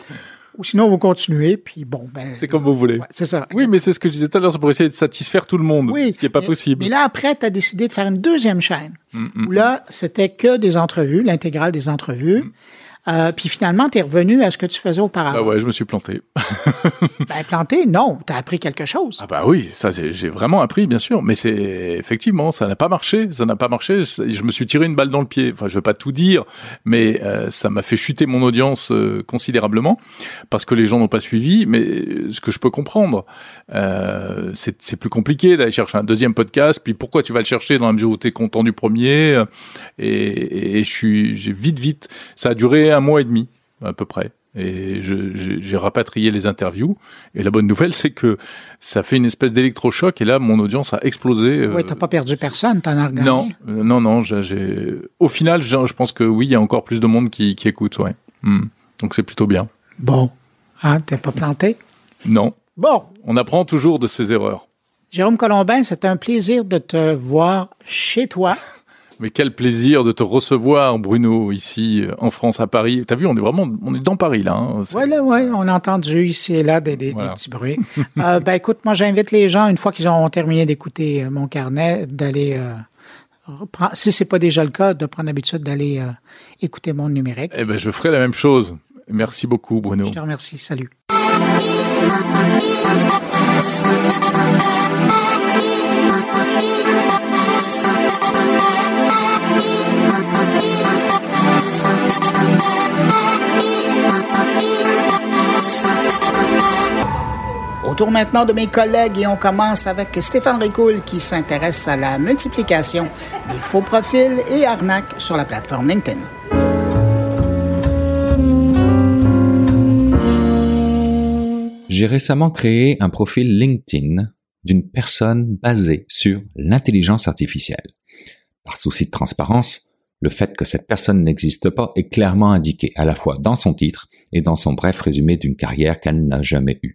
S2: Ou sinon, vous continuez, puis bon, ben.
S7: C'est comme vous voulez.
S2: Ouais, c'est ça.
S7: Oui, mais c'est ce que je disais tout à l'heure, c'est pour essayer de satisfaire tout le monde,
S2: Oui.
S7: ce qui n'est pas
S2: mais-
S7: possible.
S2: Mais là, après, tu as décidé de faire une deuxième chaîne,
S7: Mm,
S2: où là, c'était que des entrevues, l'intégrale des entrevues.
S7: Mm.
S2: Euh, puis finalement, tu es revenu à ce que tu faisais
S7: Ah
S2: auparavant.
S7: ouais, je me suis planté. <laughs>
S2: Ben, planté, non, tu as appris quelque chose.
S7: Ah bah oui, ça j'ai vraiment appris, bien sûr. Mais c'est effectivement, ça n'a pas marché. Ça n'a pas marché. Je me suis tiré une balle dans le pied. Enfin, je veux pas tout dire, mais euh, ça m'a fait chuter mon audience euh, considérablement parce que les gens n'ont pas suivi. Mais euh, ce que je peux comprendre, c'est plus compliqué d'aller chercher un deuxième podcast. Puis pourquoi tu vas le chercher dans la mesure où tu es content du premier? Et, et je suis, j'ai vite, vite. Ça a duré un mois et demi à peu près. Et j'ai rapatrié les interviews. Et la bonne nouvelle, c'est que ça fait une espèce d'électrochoc. Et là, mon audience a explosé. euh,
S2: Oui, tu pas perdu personne, tu en as regagné.
S7: non, euh, non, non. j'ai- Au final, je pense que oui, il y a encore plus de monde qui, qui écoute. Ouais. Hmm. Donc c'est plutôt bien.
S2: Bon. Hein, t'es pas planté?
S7: Non,
S2: Bon.
S7: on apprend toujours de ses erreurs.
S2: Jérôme Colombin, c'est un plaisir de te voir chez toi.
S7: Mais quel plaisir de te recevoir, Bruno, ici euh, en France, à Paris. T'as vu, on est vraiment, on est dans Paris là. hein.
S2: Oui, là, ouais, on a entendu ici et là des, des- petits bruits. Euh, <laughs> ben, écoute, moi, j'invite les gens, une fois qu'ils ont terminé d'écouter euh, mon carnet, d'aller, euh, si c'est pas déjà le cas, de prendre l'habitude d'aller euh, écouter mon numérique.
S7: Eh ben, je ferai la même chose. Merci beaucoup, Bruno.
S2: Je te remercie. Salut. Autour maintenant de mes collègues et on commence avec Stéphane Ricoul qui s'intéresse à la multiplication des faux profils et arnaques sur la plateforme LinkedIn.
S8: J'ai récemment créé un profil LinkedIn d'une personne basée sur l'intelligence artificielle. Par souci de transparence, le fait que cette personne n'existe pas est clairement indiqué à la fois dans son titre et dans son bref résumé d'une carrière qu'elle n'a jamais eue.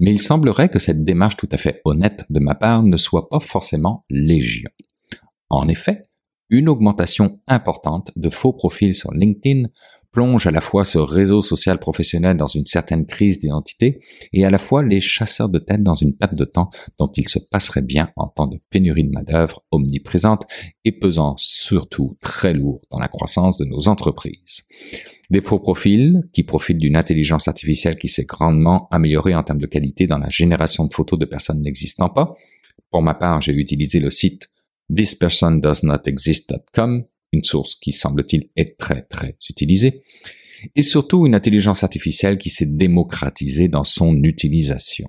S8: Mais il semblerait que cette démarche tout à fait honnête de ma part ne soit pas forcément légion. En effet, une augmentation importante de faux profils sur LinkedIn plonge à la fois ce réseau social professionnel dans une certaine crise d'identité et à la fois les chasseurs de tête dans une perte de temps dont il se passerait bien en temps de pénurie de main-d'œuvre omniprésente et pesant surtout très lourd dans la croissance de nos entreprises. Des faux profils qui profitent d'une intelligence artificielle qui s'est grandement améliorée en termes de qualité dans la génération de photos de personnes n'existant pas. Pour ma part, j'ai utilisé le site thispersondoesnotexist.com, une source qui semble-t-il est très très utilisée, et surtout une intelligence artificielle qui s'est démocratisée dans son utilisation.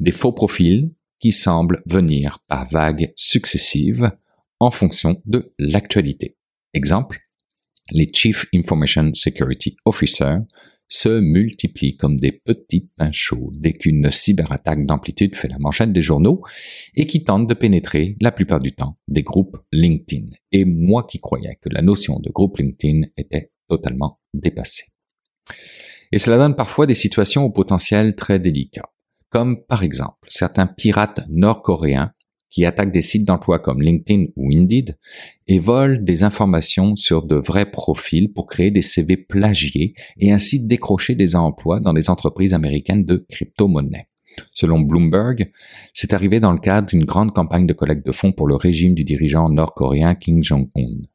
S8: Des faux profils qui semblent venir par vagues successives en fonction de l'actualité. Exemple, les Chief Information Security Officer se multiplient comme des petits pains chauds dès qu'une cyberattaque d'amplitude fait la manchette des journaux et qui tentent de pénétrer la plupart du temps des groupes LinkedIn. Et moi qui croyais que la notion de groupe LinkedIn était totalement dépassée. Et cela donne parfois des situations au potentiel très délicat, comme par exemple certains pirates nord-coréens qui attaquent des sites d'emploi comme LinkedIn ou Indeed et volent des informations sur de vrais profils pour créer des CV plagiés et ainsi décrocher des emplois dans des entreprises américaines de crypto-monnaies. Selon Bloomberg, c'est arrivé dans le cadre d'une grande campagne de collecte de fonds pour le régime du dirigeant nord-coréen Kim Jong-un.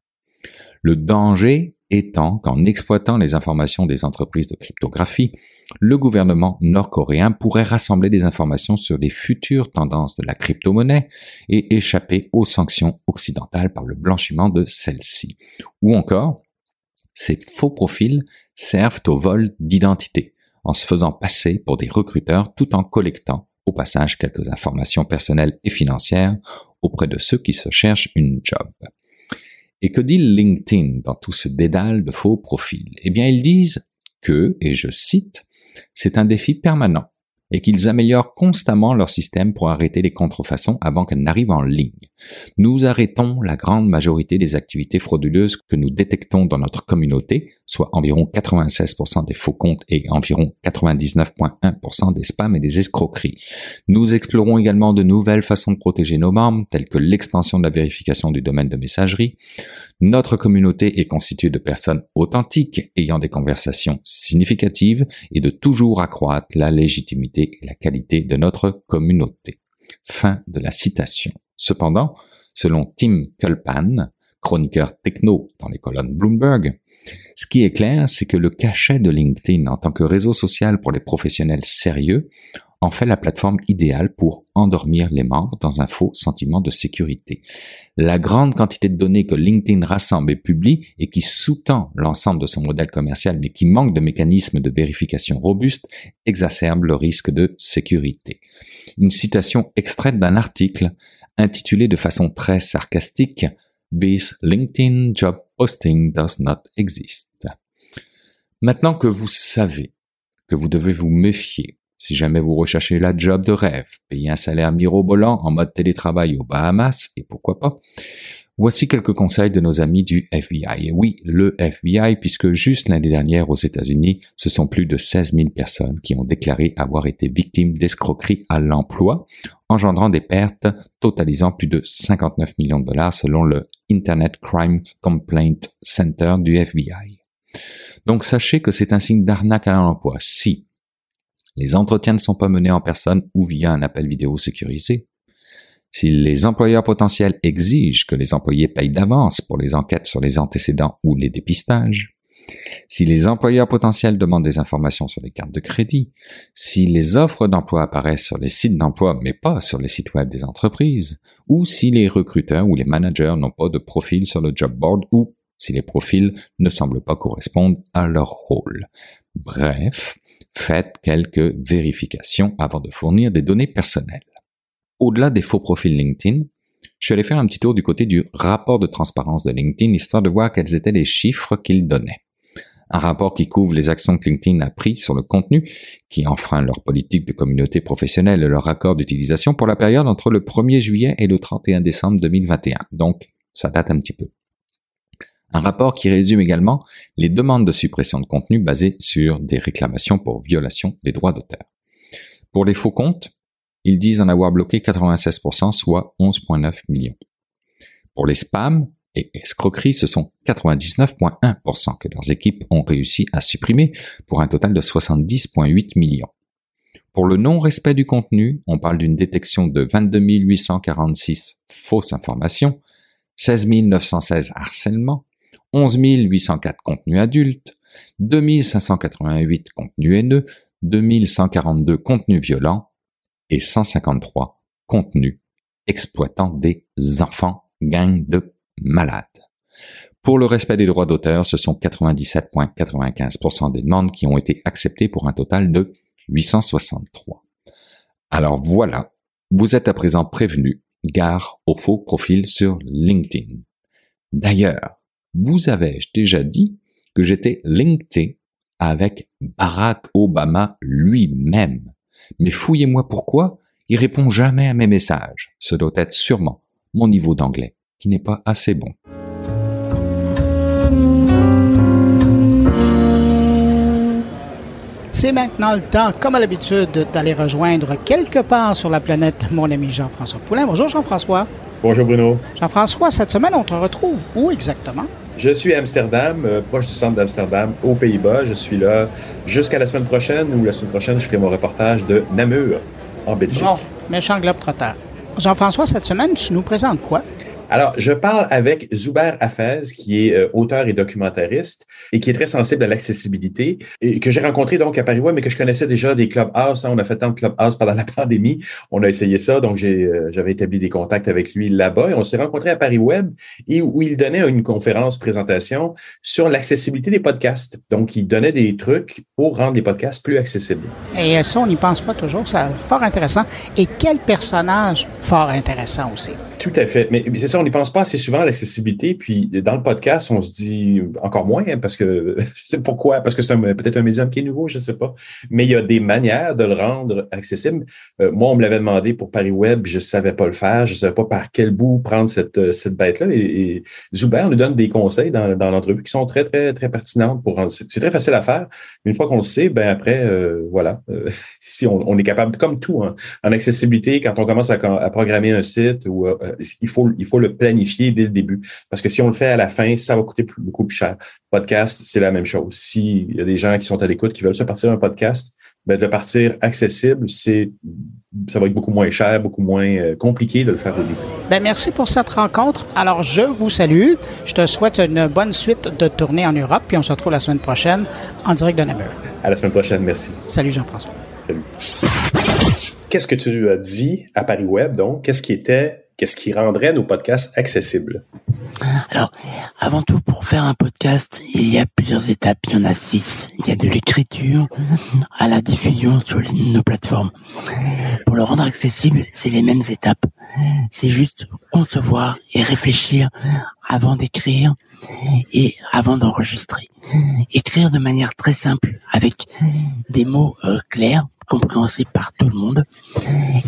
S8: Le danger étant qu'en exploitant les informations des entreprises de cryptographie, le gouvernement nord-coréen pourrait rassembler des informations sur les futures tendances de la crypto-monnaie et échapper aux sanctions occidentales par le blanchiment de celles-ci. Ou encore, ces faux profils servent au vol d'identité, en se faisant passer pour des recruteurs tout en collectant au passage quelques informations personnelles et financières auprès de ceux qui se cherchent une job. Et que dit LinkedIn dans tout ce dédale de faux profils? Eh bien, ils disent que, et je cite, c'est un défi permanent et qu'ils améliorent constamment leur système pour arrêter les contrefaçons avant qu'elles n'arrivent en ligne. Nous arrêtons la grande majorité des activités frauduleuses que nous détectons dans notre communauté, soit environ 96% des faux comptes et environ 99,1% des spams et des escroqueries. Nous explorons également de nouvelles façons de protéger nos membres, telles que l'extension de la vérification du domaine de messagerie. Notre communauté est constituée de personnes authentiques, ayant des conversations significatives et de toujours accroître la légitimité la qualité de notre communauté. Fin de la citation. Cependant, selon Tim Kulpan, chroniqueur techno dans les colonnes Bloomberg, ce qui est clair, c'est que le cachet de LinkedIn en tant que réseau social pour les professionnels sérieux en fait la plateforme idéale pour endormir les membres dans un faux sentiment de sécurité. La grande quantité de données que LinkedIn rassemble et publie et qui sous-tend l'ensemble de son modèle commercial mais qui manque de mécanismes de vérification robustes exacerbe le risque de sécurité. Une citation extraite d'un article intitulé de façon très sarcastique This LinkedIn job posting does not exist. Maintenant que vous savez que vous devez vous méfier si jamais vous recherchez la job de rêve, payer un salaire mirobolant en mode télétravail aux Bahamas, et pourquoi pas, voici quelques conseils de nos amis du FBI. Et oui, le FBI, puisque juste l'année dernière aux États-Unis, ce sont plus de 16 000 personnes qui ont déclaré avoir été victimes d'escroqueries à l'emploi, engendrant des pertes totalisant plus de 59 millions de dollars selon le Internet Crime Complaint Center du FBI. Donc sachez que c'est un signe d'arnaque à l'emploi si les entretiens ne sont pas menés en personne ou via un appel vidéo sécurisé, si les employeurs potentiels exigent que les employés payent d'avance pour les enquêtes sur les antécédents ou les dépistages, si les employeurs potentiels demandent des informations sur les cartes de crédit, si les offres d'emploi apparaissent sur les sites d'emploi mais pas sur les sites web des entreprises, ou si les recruteurs ou les managers n'ont pas de profil sur le job board ou si les profils ne semblent pas correspondre à leur rôle. Bref, faites quelques vérifications avant de fournir des données personnelles. Au-delà des faux profils LinkedIn, je suis allé faire un petit tour du côté du rapport de transparence de LinkedIn, histoire de voir quels étaient les chiffres qu'il donnait. Un rapport qui couvre les actions que LinkedIn a prises sur le contenu, qui enfreint leur politique de communauté professionnelle et leur accord d'utilisation pour la période entre le 1er juillet et le 31 décembre 2021. Donc, ça date un petit peu. Un rapport qui résume également les demandes de suppression de contenu basées sur des réclamations pour violation des droits d'auteur. Pour les faux comptes, ils disent en avoir bloqué 96%, soit 11,9 millions. Pour les spams et escroqueries, ce sont 99,1% que leurs équipes ont réussi à supprimer pour un total de 70,8 millions. Pour le non-respect du contenu, on parle d'une détection de 22 846 fausses informations, 16 916 harcèlements, 11 804 contenus adultes, 2588 contenus haineux, 2142 contenus violents et 153 contenus exploitant des enfants, gang de malades. Pour le respect des droits d'auteur, ce sont 97,95% des demandes qui ont été acceptées pour un total de 863. Alors voilà, vous êtes à présent prévenu, gare au faux profil sur LinkedIn. D'ailleurs, vous avais-je déjà dit que j'étais LinkedIn avec Barack Obama lui-même. Mais fouillez-moi pourquoi, il répond jamais à mes messages. Ce doit être sûrement mon niveau d'anglais, qui n'est pas assez bon.
S2: C'est maintenant le temps, comme à l'habitude, d'aller rejoindre quelque part sur la planète mon ami Jean-François Poulain. Bonjour Jean-François.
S9: Bonjour Bruno.
S2: Jean-François, cette semaine, on te retrouve où exactement?
S9: Je suis à Amsterdam, euh, proche du centre d'Amsterdam, aux Pays-Bas. Je suis là jusqu'à la semaine prochaine, ou la semaine prochaine, je ferai mon reportage de Namur, en Belgique.
S2: Bon. Jean-François, cette semaine, tu nous présentes quoi?
S9: Alors, je parle avec Zuber Hafez, qui est euh, auteur et documentariste et qui est très sensible à l'accessibilité que j'ai rencontré donc à Paris Web, mais que je connaissais déjà des Clubhouse. Hein. on a fait tant de Clubhouse pendant <laughs> la pandémie. On a essayé ça, donc euh, j'avais établi des contacts avec lui là-bas et on s'est rencontré à Paris Web et où il donnait une conférence présentation sur l'accessibilité des podcasts. Donc, il donnait des trucs pour rendre les podcasts plus accessibles.
S2: Et ça, on n'y pense pas toujours. C'est fort intéressant. Et quel personnage fort intéressant aussi.
S9: Tout à fait. Mais, c'est ça, on n'y pense pas assez souvent à l'accessibilité. Puis dans le podcast, on se dit encore moins, hein, parce que <laughs> je sais pourquoi, parce que c'est peut-être un médium qui est nouveau, je ne sais pas. Mais il y a des manières de le rendre accessible. Euh, moi, on me l'avait demandé pour Paris Web, je ne savais pas le faire, je ne savais pas par quel bout prendre cette, euh, cette bête-là. Et, Zuber nous donne des conseils dans, dans l'entrevue qui sont très, très, très pertinentes pour rendre. C'est très facile à faire. Une fois qu'on le sait, ben après, euh, voilà. <laughs> si on, on, est capable, comme tout, hein, en accessibilité, quand on commence à, à programmer un site ou il faut, il faut le planifier dès le début. Parce que si on le fait à la fin, ça va coûter beaucoup plus cher. Podcast, c'est la même chose. S'il y a des gens qui sont à l'écoute, qui veulent se partir un podcast, ben de partir accessible, c'est ça va être beaucoup moins cher, beaucoup moins euh, compliqué de le faire au début.
S2: Ben merci pour cette rencontre. Alors, je vous salue. Je te souhaite une bonne suite de tournée en Europe, puis on se retrouve la semaine prochaine en direct de Namur.
S9: À la semaine prochaine, merci.
S2: Salut Jean-François.
S9: Salut. Qu'est-ce que tu as dit à Paris Web, donc? Qu'est-ce qui était Qu'est-ce qui rendrait nos podcasts accessibles?
S10: Alors, avant tout, pour faire un podcast, il y a plusieurs étapes. Il y en a six. Il y a de l'écriture à la diffusion sur nos plateformes. Pour le rendre accessible, c'est les mêmes étapes. C'est juste concevoir et réfléchir avant d'écrire et avant d'enregistrer. Écrire de manière très simple avec des mots euh, clairs compréhensible par tout le monde,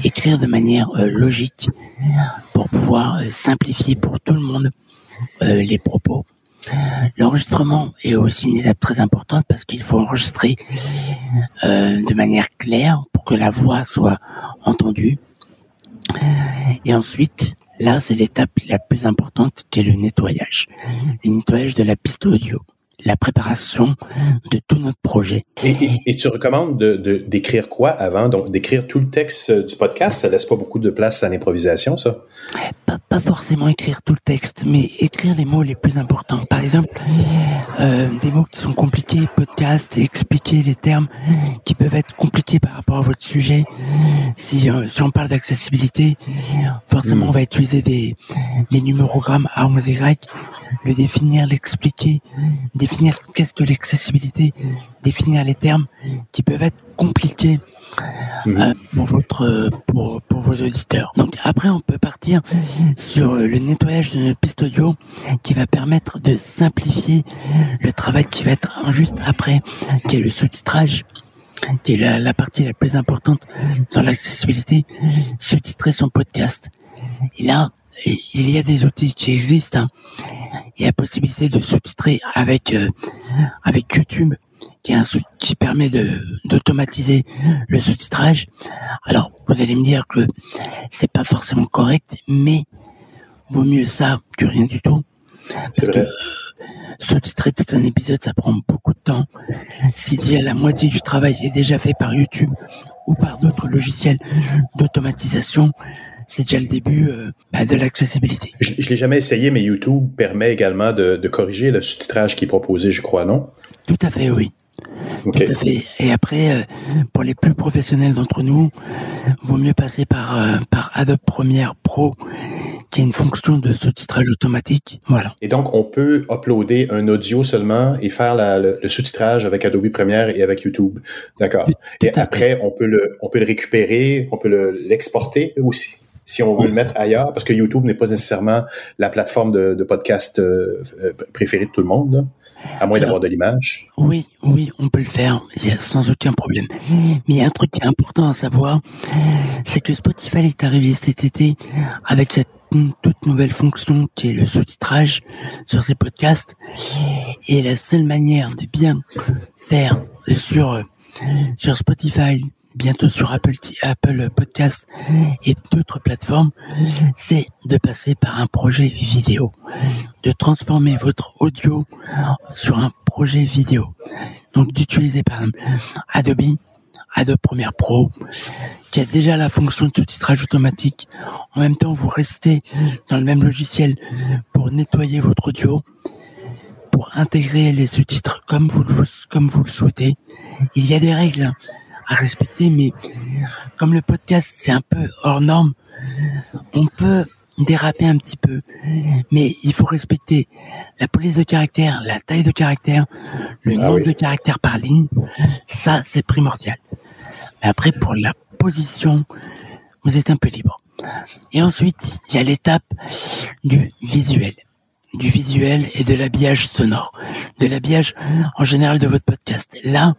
S10: écrire de manière euh, logique pour pouvoir euh, simplifier pour tout le monde euh, les propos. L'enregistrement est aussi une étape très importante parce qu'il faut enregistrer de manière claire pour que la voix soit entendue. Et ensuite, là, c'est l'étape la plus importante qui est le nettoyage. Le nettoyage de la piste audio la préparation de tout notre projet.
S9: Et, tu recommandes de, d'écrire quoi avant? Donc, d'écrire tout le texte euh, du podcast, ça laisse pas beaucoup de place à l'improvisation, ça?
S10: Pas, pas forcément écrire tout le texte, mais écrire les mots les plus importants. Par exemple, euh, des mots qui sont compliqués, podcast, expliquer les termes qui peuvent être compliqués par rapport à votre sujet. Si, euh, si on parle d'accessibilité, forcément, hmm. on va utiliser des, les numérogrammes A, 11, Y, le définir, l'expliquer, définir qu'est-ce que l'accessibilité, définir les termes qui peuvent être compliqués euh, pour votre pour, pour vos auditeurs. Donc après on peut partir sur le nettoyage de notre piste audio qui va permettre de simplifier le travail qui va être juste après, qui est le sous-titrage qui est la, la, partie la plus importante dans l'accessibilité, sous-titrer son podcast. Et là, il y a des outils qui existent. Hein. Il y a la possibilité de sous-titrer avec euh, avec YouTube, qui, est un qui permet de d'automatiser le sous-titrage. Alors, vous allez me dire que c'est pas forcément correct, mais vaut mieux ça que rien du tout. Parce que sous-titrer tout un épisode, ça prend beaucoup de temps. Si la moitié du travail est déjà fait par YouTube ou par d'autres logiciels d'automatisation, c'est déjà le début euh, bah, de l'accessibilité.
S9: Je, je l'ai jamais essayé, mais YouTube permet également de, de corriger le sous-titrage qui est proposé, je crois, non?
S10: Tout à fait, oui. Tout à fait. Et après, euh, pour les plus professionnels d'entre nous, vaut mieux passer par euh, par Adobe Premiere Pro, qui a une fonction de sous-titrage automatique. Voilà.
S9: Et donc, on peut uploader un audio seulement et faire la, le, sous-titrage avec Adobe Premiere et avec YouTube. D'accord. Et après, on peut le on peut le récupérer, on peut l'exporter aussi si on veut le mettre ailleurs, parce que YouTube n'est pas nécessairement la plateforme de, de podcast euh, euh, préférée de tout le monde. À moins d'avoir de l'image.
S10: Oui, oui, on peut le faire, sans aucun problème. Mais il y a un truc qui est important à savoir, c'est que Spotify est arrivé cet été avec cette toute nouvelle fonction qui est le sous-titrage sur ses podcasts. Et la seule manière de bien faire sur sur Spotify, bientôt sur Apple, Apple Podcast et d'autres plateformes, c'est de passer par un projet vidéo, de transformer votre audio sur un projet vidéo. Donc d'utiliser par exemple Adobe, Adobe Premiere Pro, qui a déjà la fonction de sous-titrage automatique. En même temps, vous restez dans le même logiciel pour nettoyer votre audio, pour intégrer les sous-titres comme vous le, comme vous le souhaitez. Il y a des règles à respecter, mais comme le podcast c'est un peu hors norme, on peut déraper un petit peu, mais il faut respecter la police de caractère, la taille de caractère, le ah nombre de caractères par ligne. Ça, c'est primordial. Mais après, pour la position, vous êtes un peu libre. Et ensuite, il y a l'étape du visuel du visuel et de l'habillage sonore, de l'habillage en général de votre podcast. Là,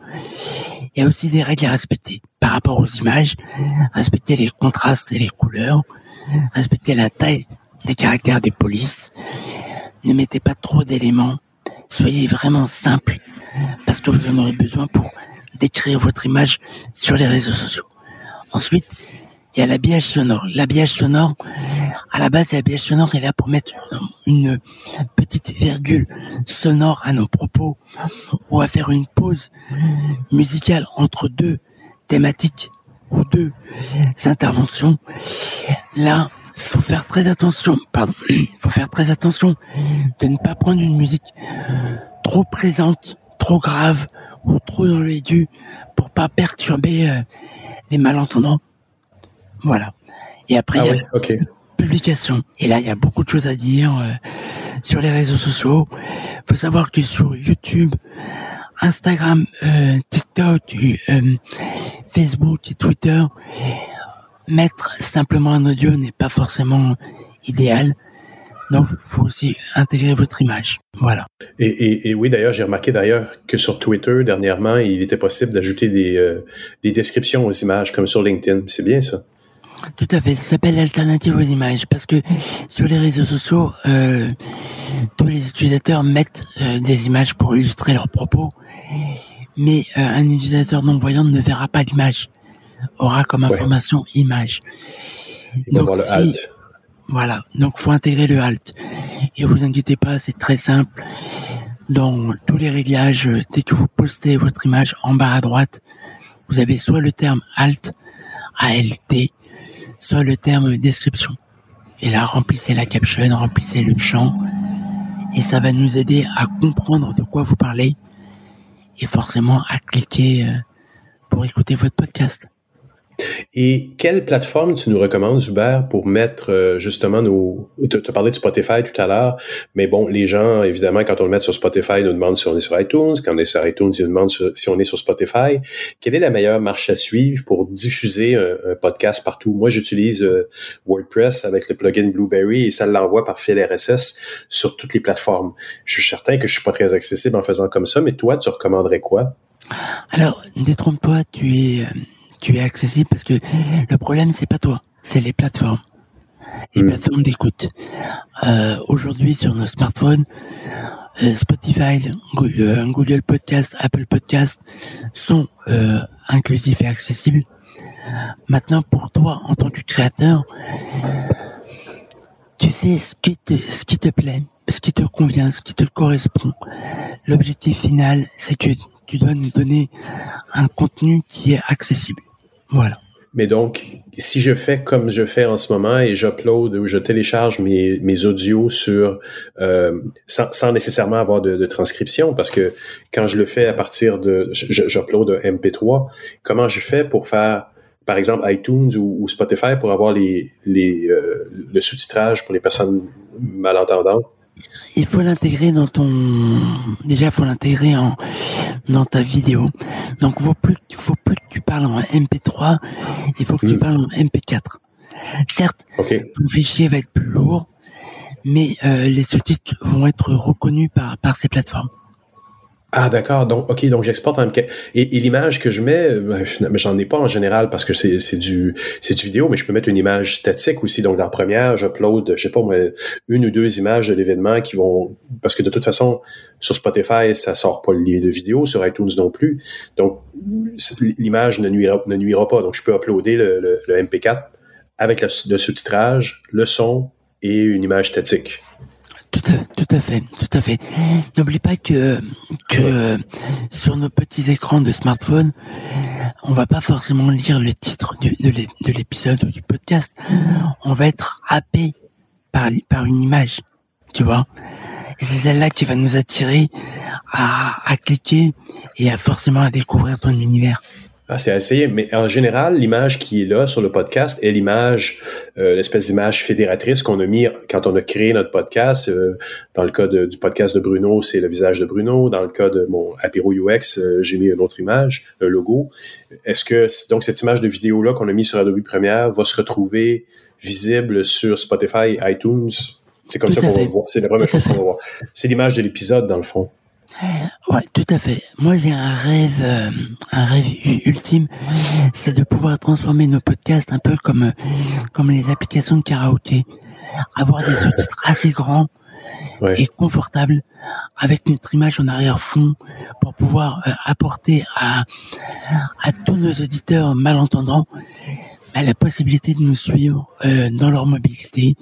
S10: il y a aussi des règles à respecter par rapport aux images, respecter les contrastes et les couleurs, respecter la taille des caractères des polices. Ne mettez pas trop d'éléments. Soyez vraiment simple parce que vous en aurez besoin pour décrire votre image sur les réseaux sociaux. Ensuite, il y a l'habillage sonore. L'habillage sonore, à la base, l'habillage sonore est là pour mettre une petite virgule sonore à nos propos ou à faire une pause musicale entre deux thématiques ou deux interventions. Là, faut faire très attention, pardon, <clears throat> faut faire très attention de ne pas prendre une musique trop présente, trop grave ou trop dans l'aigu pour pas perturber euh, les malentendants. Voilà. Et après, ah il y a okay. publication. Et là, il y a beaucoup de choses à dire euh, sur les réseaux sociaux. faut savoir que sur YouTube, Instagram, euh, TikTok, euh, Facebook et Twitter, mettre simplement un audio n'est pas forcément idéal. Donc, il faut aussi intégrer votre image. Voilà.
S9: Et, et, et oui, d'ailleurs, j'ai remarqué d'ailleurs que sur Twitter, dernièrement, il était possible d'ajouter des, des descriptions aux images, comme sur LinkedIn. C'est bien ça.
S10: Tout à fait, ça s'appelle l'alternative aux images parce que sur les réseaux sociaux, euh, tous les utilisateurs mettent euh, des images pour illustrer leurs propos, mais euh, un utilisateur non voyant ne verra pas l'image, aura comme information image.
S9: donc le alt.
S10: Voilà, donc faut intégrer le alt. Et vous inquiétez pas, c'est très simple. Dans tous les réglages, dès que vous postez votre image en bas à droite, vous avez soit le terme alt, ALT, soit le terme description. Et là, remplissez la caption, remplissez le champ, et ça va nous aider à comprendre de quoi vous parlez, et forcément à cliquer euh, pour écouter votre podcast.
S9: Et quelle plateforme tu nous recommandes, Hubert, pour mettre euh, justement nos... Tu as parlé de Spotify tout à l'heure, mais bon, les gens, évidemment, quand on le met sur Spotify, ils nous demandent si on est sur iTunes. Quand on est sur iTunes, ils nous demandent si on est sur Spotify. Quelle est la meilleure marche à suivre pour diffuser un, podcast partout? Moi, j'utilise euh, WordPress avec le plugin Blueberry et ça l'envoie par fil RSS sur toutes les plateformes. Je suis certain que je suis pas très accessible en faisant comme ça, mais toi, tu recommanderais quoi?
S10: Alors, détrompe-toi, tu es euh, tu es accessible parce que le problème c'est pas toi, c'est les plateformes. Les hmm. plateformes d'écoute. Euh, aujourd'hui sur nos smartphones, euh, Spotify, euh, Google, Podcast, Apple Podcast sont inclusifs et accessibles. Maintenant, pour toi, en tant que créateur, tu fais ce qui te, ce qui te plaît, ce qui te convient, ce qui te correspond. L'objectif final, c'est que tu dois nous donner un contenu qui est accessible. Voilà.
S9: Mais donc, si je fais comme je fais en ce moment et j'upload ou je télécharge mes, mes audios sur euh, sans, sans, nécessairement avoir de, de, transcription, parce que quand je le fais à partir de j'upload un MP3, comment je fais pour faire par exemple iTunes ou, Spotify pour avoir les, les euh, le sous-titrage pour les personnes malentendantes?
S10: Il faut l'intégrer dans ton déjà faut l'intégrer en dans ta vidéo. Donc faut plus faut plus que tu parles en MP3 il faut que tu hmm. parles en MP4 certes le fichier va être plus lourd mais euh, les sous-titres vont être reconnus par par ces plateformes
S9: Ah d'accord, donc ok, donc j'exporte en. Et, et l'image que je mets, mais j'en ai pas en général parce que c'est c'est du c'est du vidéo, mais je peux mettre une image statique aussi. Donc dans la première, j'upload, je sais pas moi, une ou deux images de l'événement qui vont parce que de toute façon sur Spotify ça sort pas le lien de vidéo, sur iTunes non plus. Donc l'image ne nuira ne nuira pas. Donc je peux uploader le, le, le MP4 avec le sous-titrage, le son et une image statique.
S10: Tout à, fait, tout à fait. N'oublie pas que que sur nos petits écrans de smartphone, on va pas forcément lire le titre de, de l'épisode ou du podcast. On va être happé par une image, tu vois. C'est celle-là qui va nous attirer à, à cliquer et à forcément à découvrir ton univers.
S9: Ah, c'est essayé, mais en général, l'image qui est là sur le podcast est l'image, euh, l'espèce d'image fédératrice qu'on a mis quand on a créé notre podcast. Euh, dans le cas du podcast de Bruno, c'est le visage de Bruno. Dans le cas de mon Apéro UX, euh, j'ai mis une autre image, le logo. Est-ce que donc cette image de vidéo là qu'on a mis sur Adobe Premiere va se retrouver visible sur Spotify, iTunes? C'est comme ça qu'on va voir. C'est la première chose qu'on va voir. C'est l'image de l'épisode dans le fond.
S10: Ouais, tout à fait. Moi, j'ai un rêve, euh, un rêve ultime, c'est de pouvoir transformer nos podcasts un peu comme comme les applications de karaoké, avoir des sous-titres assez grands et confortables, avec notre image en arrière-fond, pour pouvoir euh, apporter à à tous nos auditeurs malentendants bah, la possibilité de nous suivre euh, dans leur mobilité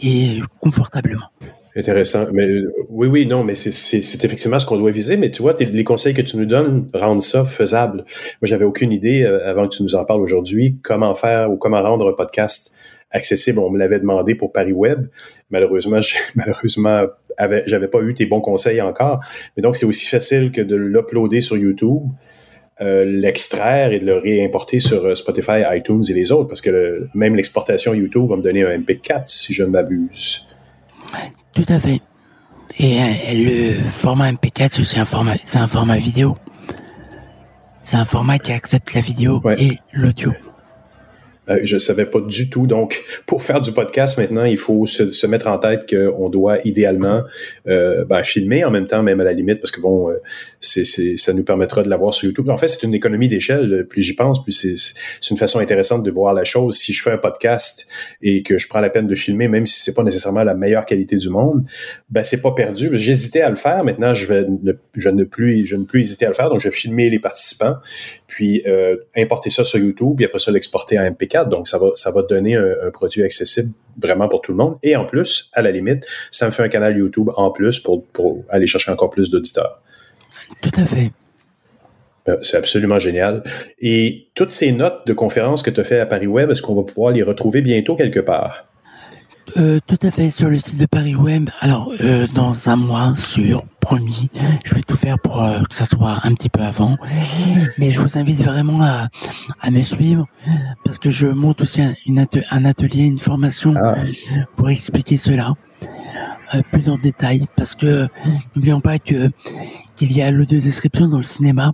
S10: et confortablement.
S9: Intéressant. Mais euh, oui, oui, non, mais c'est effectivement ce qu'on doit viser. Mais tu vois, les conseils que tu nous donnes rendent ça faisable. Moi, j'avais aucune idée, euh, avant que tu nous en parles aujourd'hui, comment faire ou comment rendre un podcast accessible. On me l'avait demandé pour Paris Web. Malheureusement, <laughs> malheureusement, j'avais pas eu tes bons conseils encore. Mais donc, c'est aussi facile que de l'uploader sur YouTube. Euh, l'extraire et de le réimporter sur Spotify, iTunes et les autres, parce que même l'exportation YouTube va me donner un MP4 si je ne m'abuse.
S10: Tout à fait. Et, euh, le format MP4, c'est un format, c'est un format vidéo. C'est un format qui accepte la vidéo et l'audio.
S9: Euh, je savais pas du tout. Donc, pour faire du podcast maintenant, il faut se, se mettre en tête qu'on doit idéalement euh, ben, filmer en même temps, même à la limite, parce que bon, euh, c'est, ça nous permettra de l'avoir sur YouTube. En fait, c'est une économie d'échelle. Plus j'y pense, plus c'est, c'est une façon intéressante de voir la chose. Si je fais un podcast et que je prends la peine de filmer, même si c'est pas nécessairement la meilleure qualité du monde, ben c'est pas perdu. J'hésitais à le faire. Maintenant, je vais ne, je ne plus, je ne plus hésiter à le faire. Donc, je vais filmer les participants, puis euh, importer ça sur YouTube, et après ça l'exporter en MP4 donc, ça va, ça va donner un, produit accessible vraiment pour tout le monde. Et en plus, à la limite, ça me fait un canal YouTube en plus pour, pour aller chercher encore plus d'auditeurs.
S10: Tout à fait.
S9: Euh, c'est absolument génial. Et toutes ces notes de conférences que tu as fait à Paris Web, est-ce qu'on va pouvoir les retrouver bientôt quelque part?
S10: Euh, tout à fait sur le site de Paris Web. Alors euh, dans un mois, sur promis, je vais tout faire pour euh, que ça soit un petit peu avant. Mais je vous invite vraiment à, à me suivre parce que je monte aussi un, un atelier, une formation ah. pour expliquer cela plus en détail. Parce que n'oublions pas que qu'il y a l'audio description dans le cinéma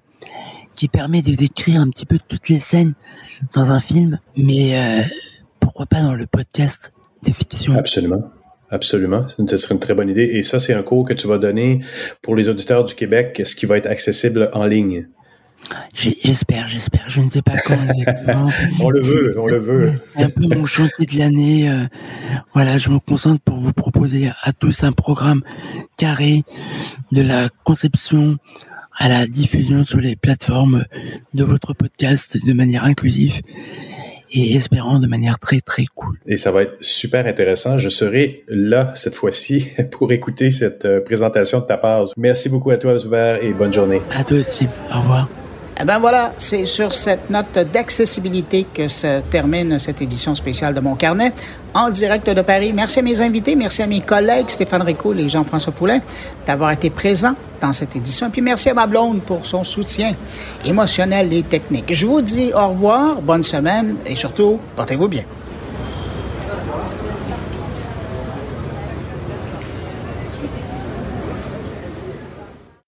S10: qui permet de décrire un petit peu toutes les scènes dans un film, mais pourquoi pas dans le podcast
S9: Absolument. Absolument. Ce serait une très bonne idée. Et ça, c'est un cours que tu vas donner pour les auditeurs du Québec, ce qui va être accessible en ligne.
S10: J'espère, j'espère. Je ne sais pas quand <laughs>
S9: on le veut, on le veut.
S10: C'est un peu mon chantier de l'année. Euh, voilà, je me concentre pour vous proposer à tous un programme carré de la conception à la diffusion sur les plateformes de votre podcast de manière inclusive et espérant de manière très très cool.
S9: Et ça va être super intéressant. Je serai là cette fois-ci <laughs> pour écouter cette euh, présentation de ta part. Merci beaucoup à toi, Zuber, et bonne journée.
S10: À toi aussi. Au revoir.
S2: Eh bien voilà, c'est sur cette note d'accessibilité que se termine cette édition spéciale de Mon Carnet en direct de Paris. Merci à mes invités, merci à mes collègues Stéphane Rico et Jean-François Poulain d'avoir été présents dans cette édition. Puis merci à ma blonde pour son soutien émotionnel et technique. Je vous dis au revoir, bonne semaine et surtout, portez-vous bien.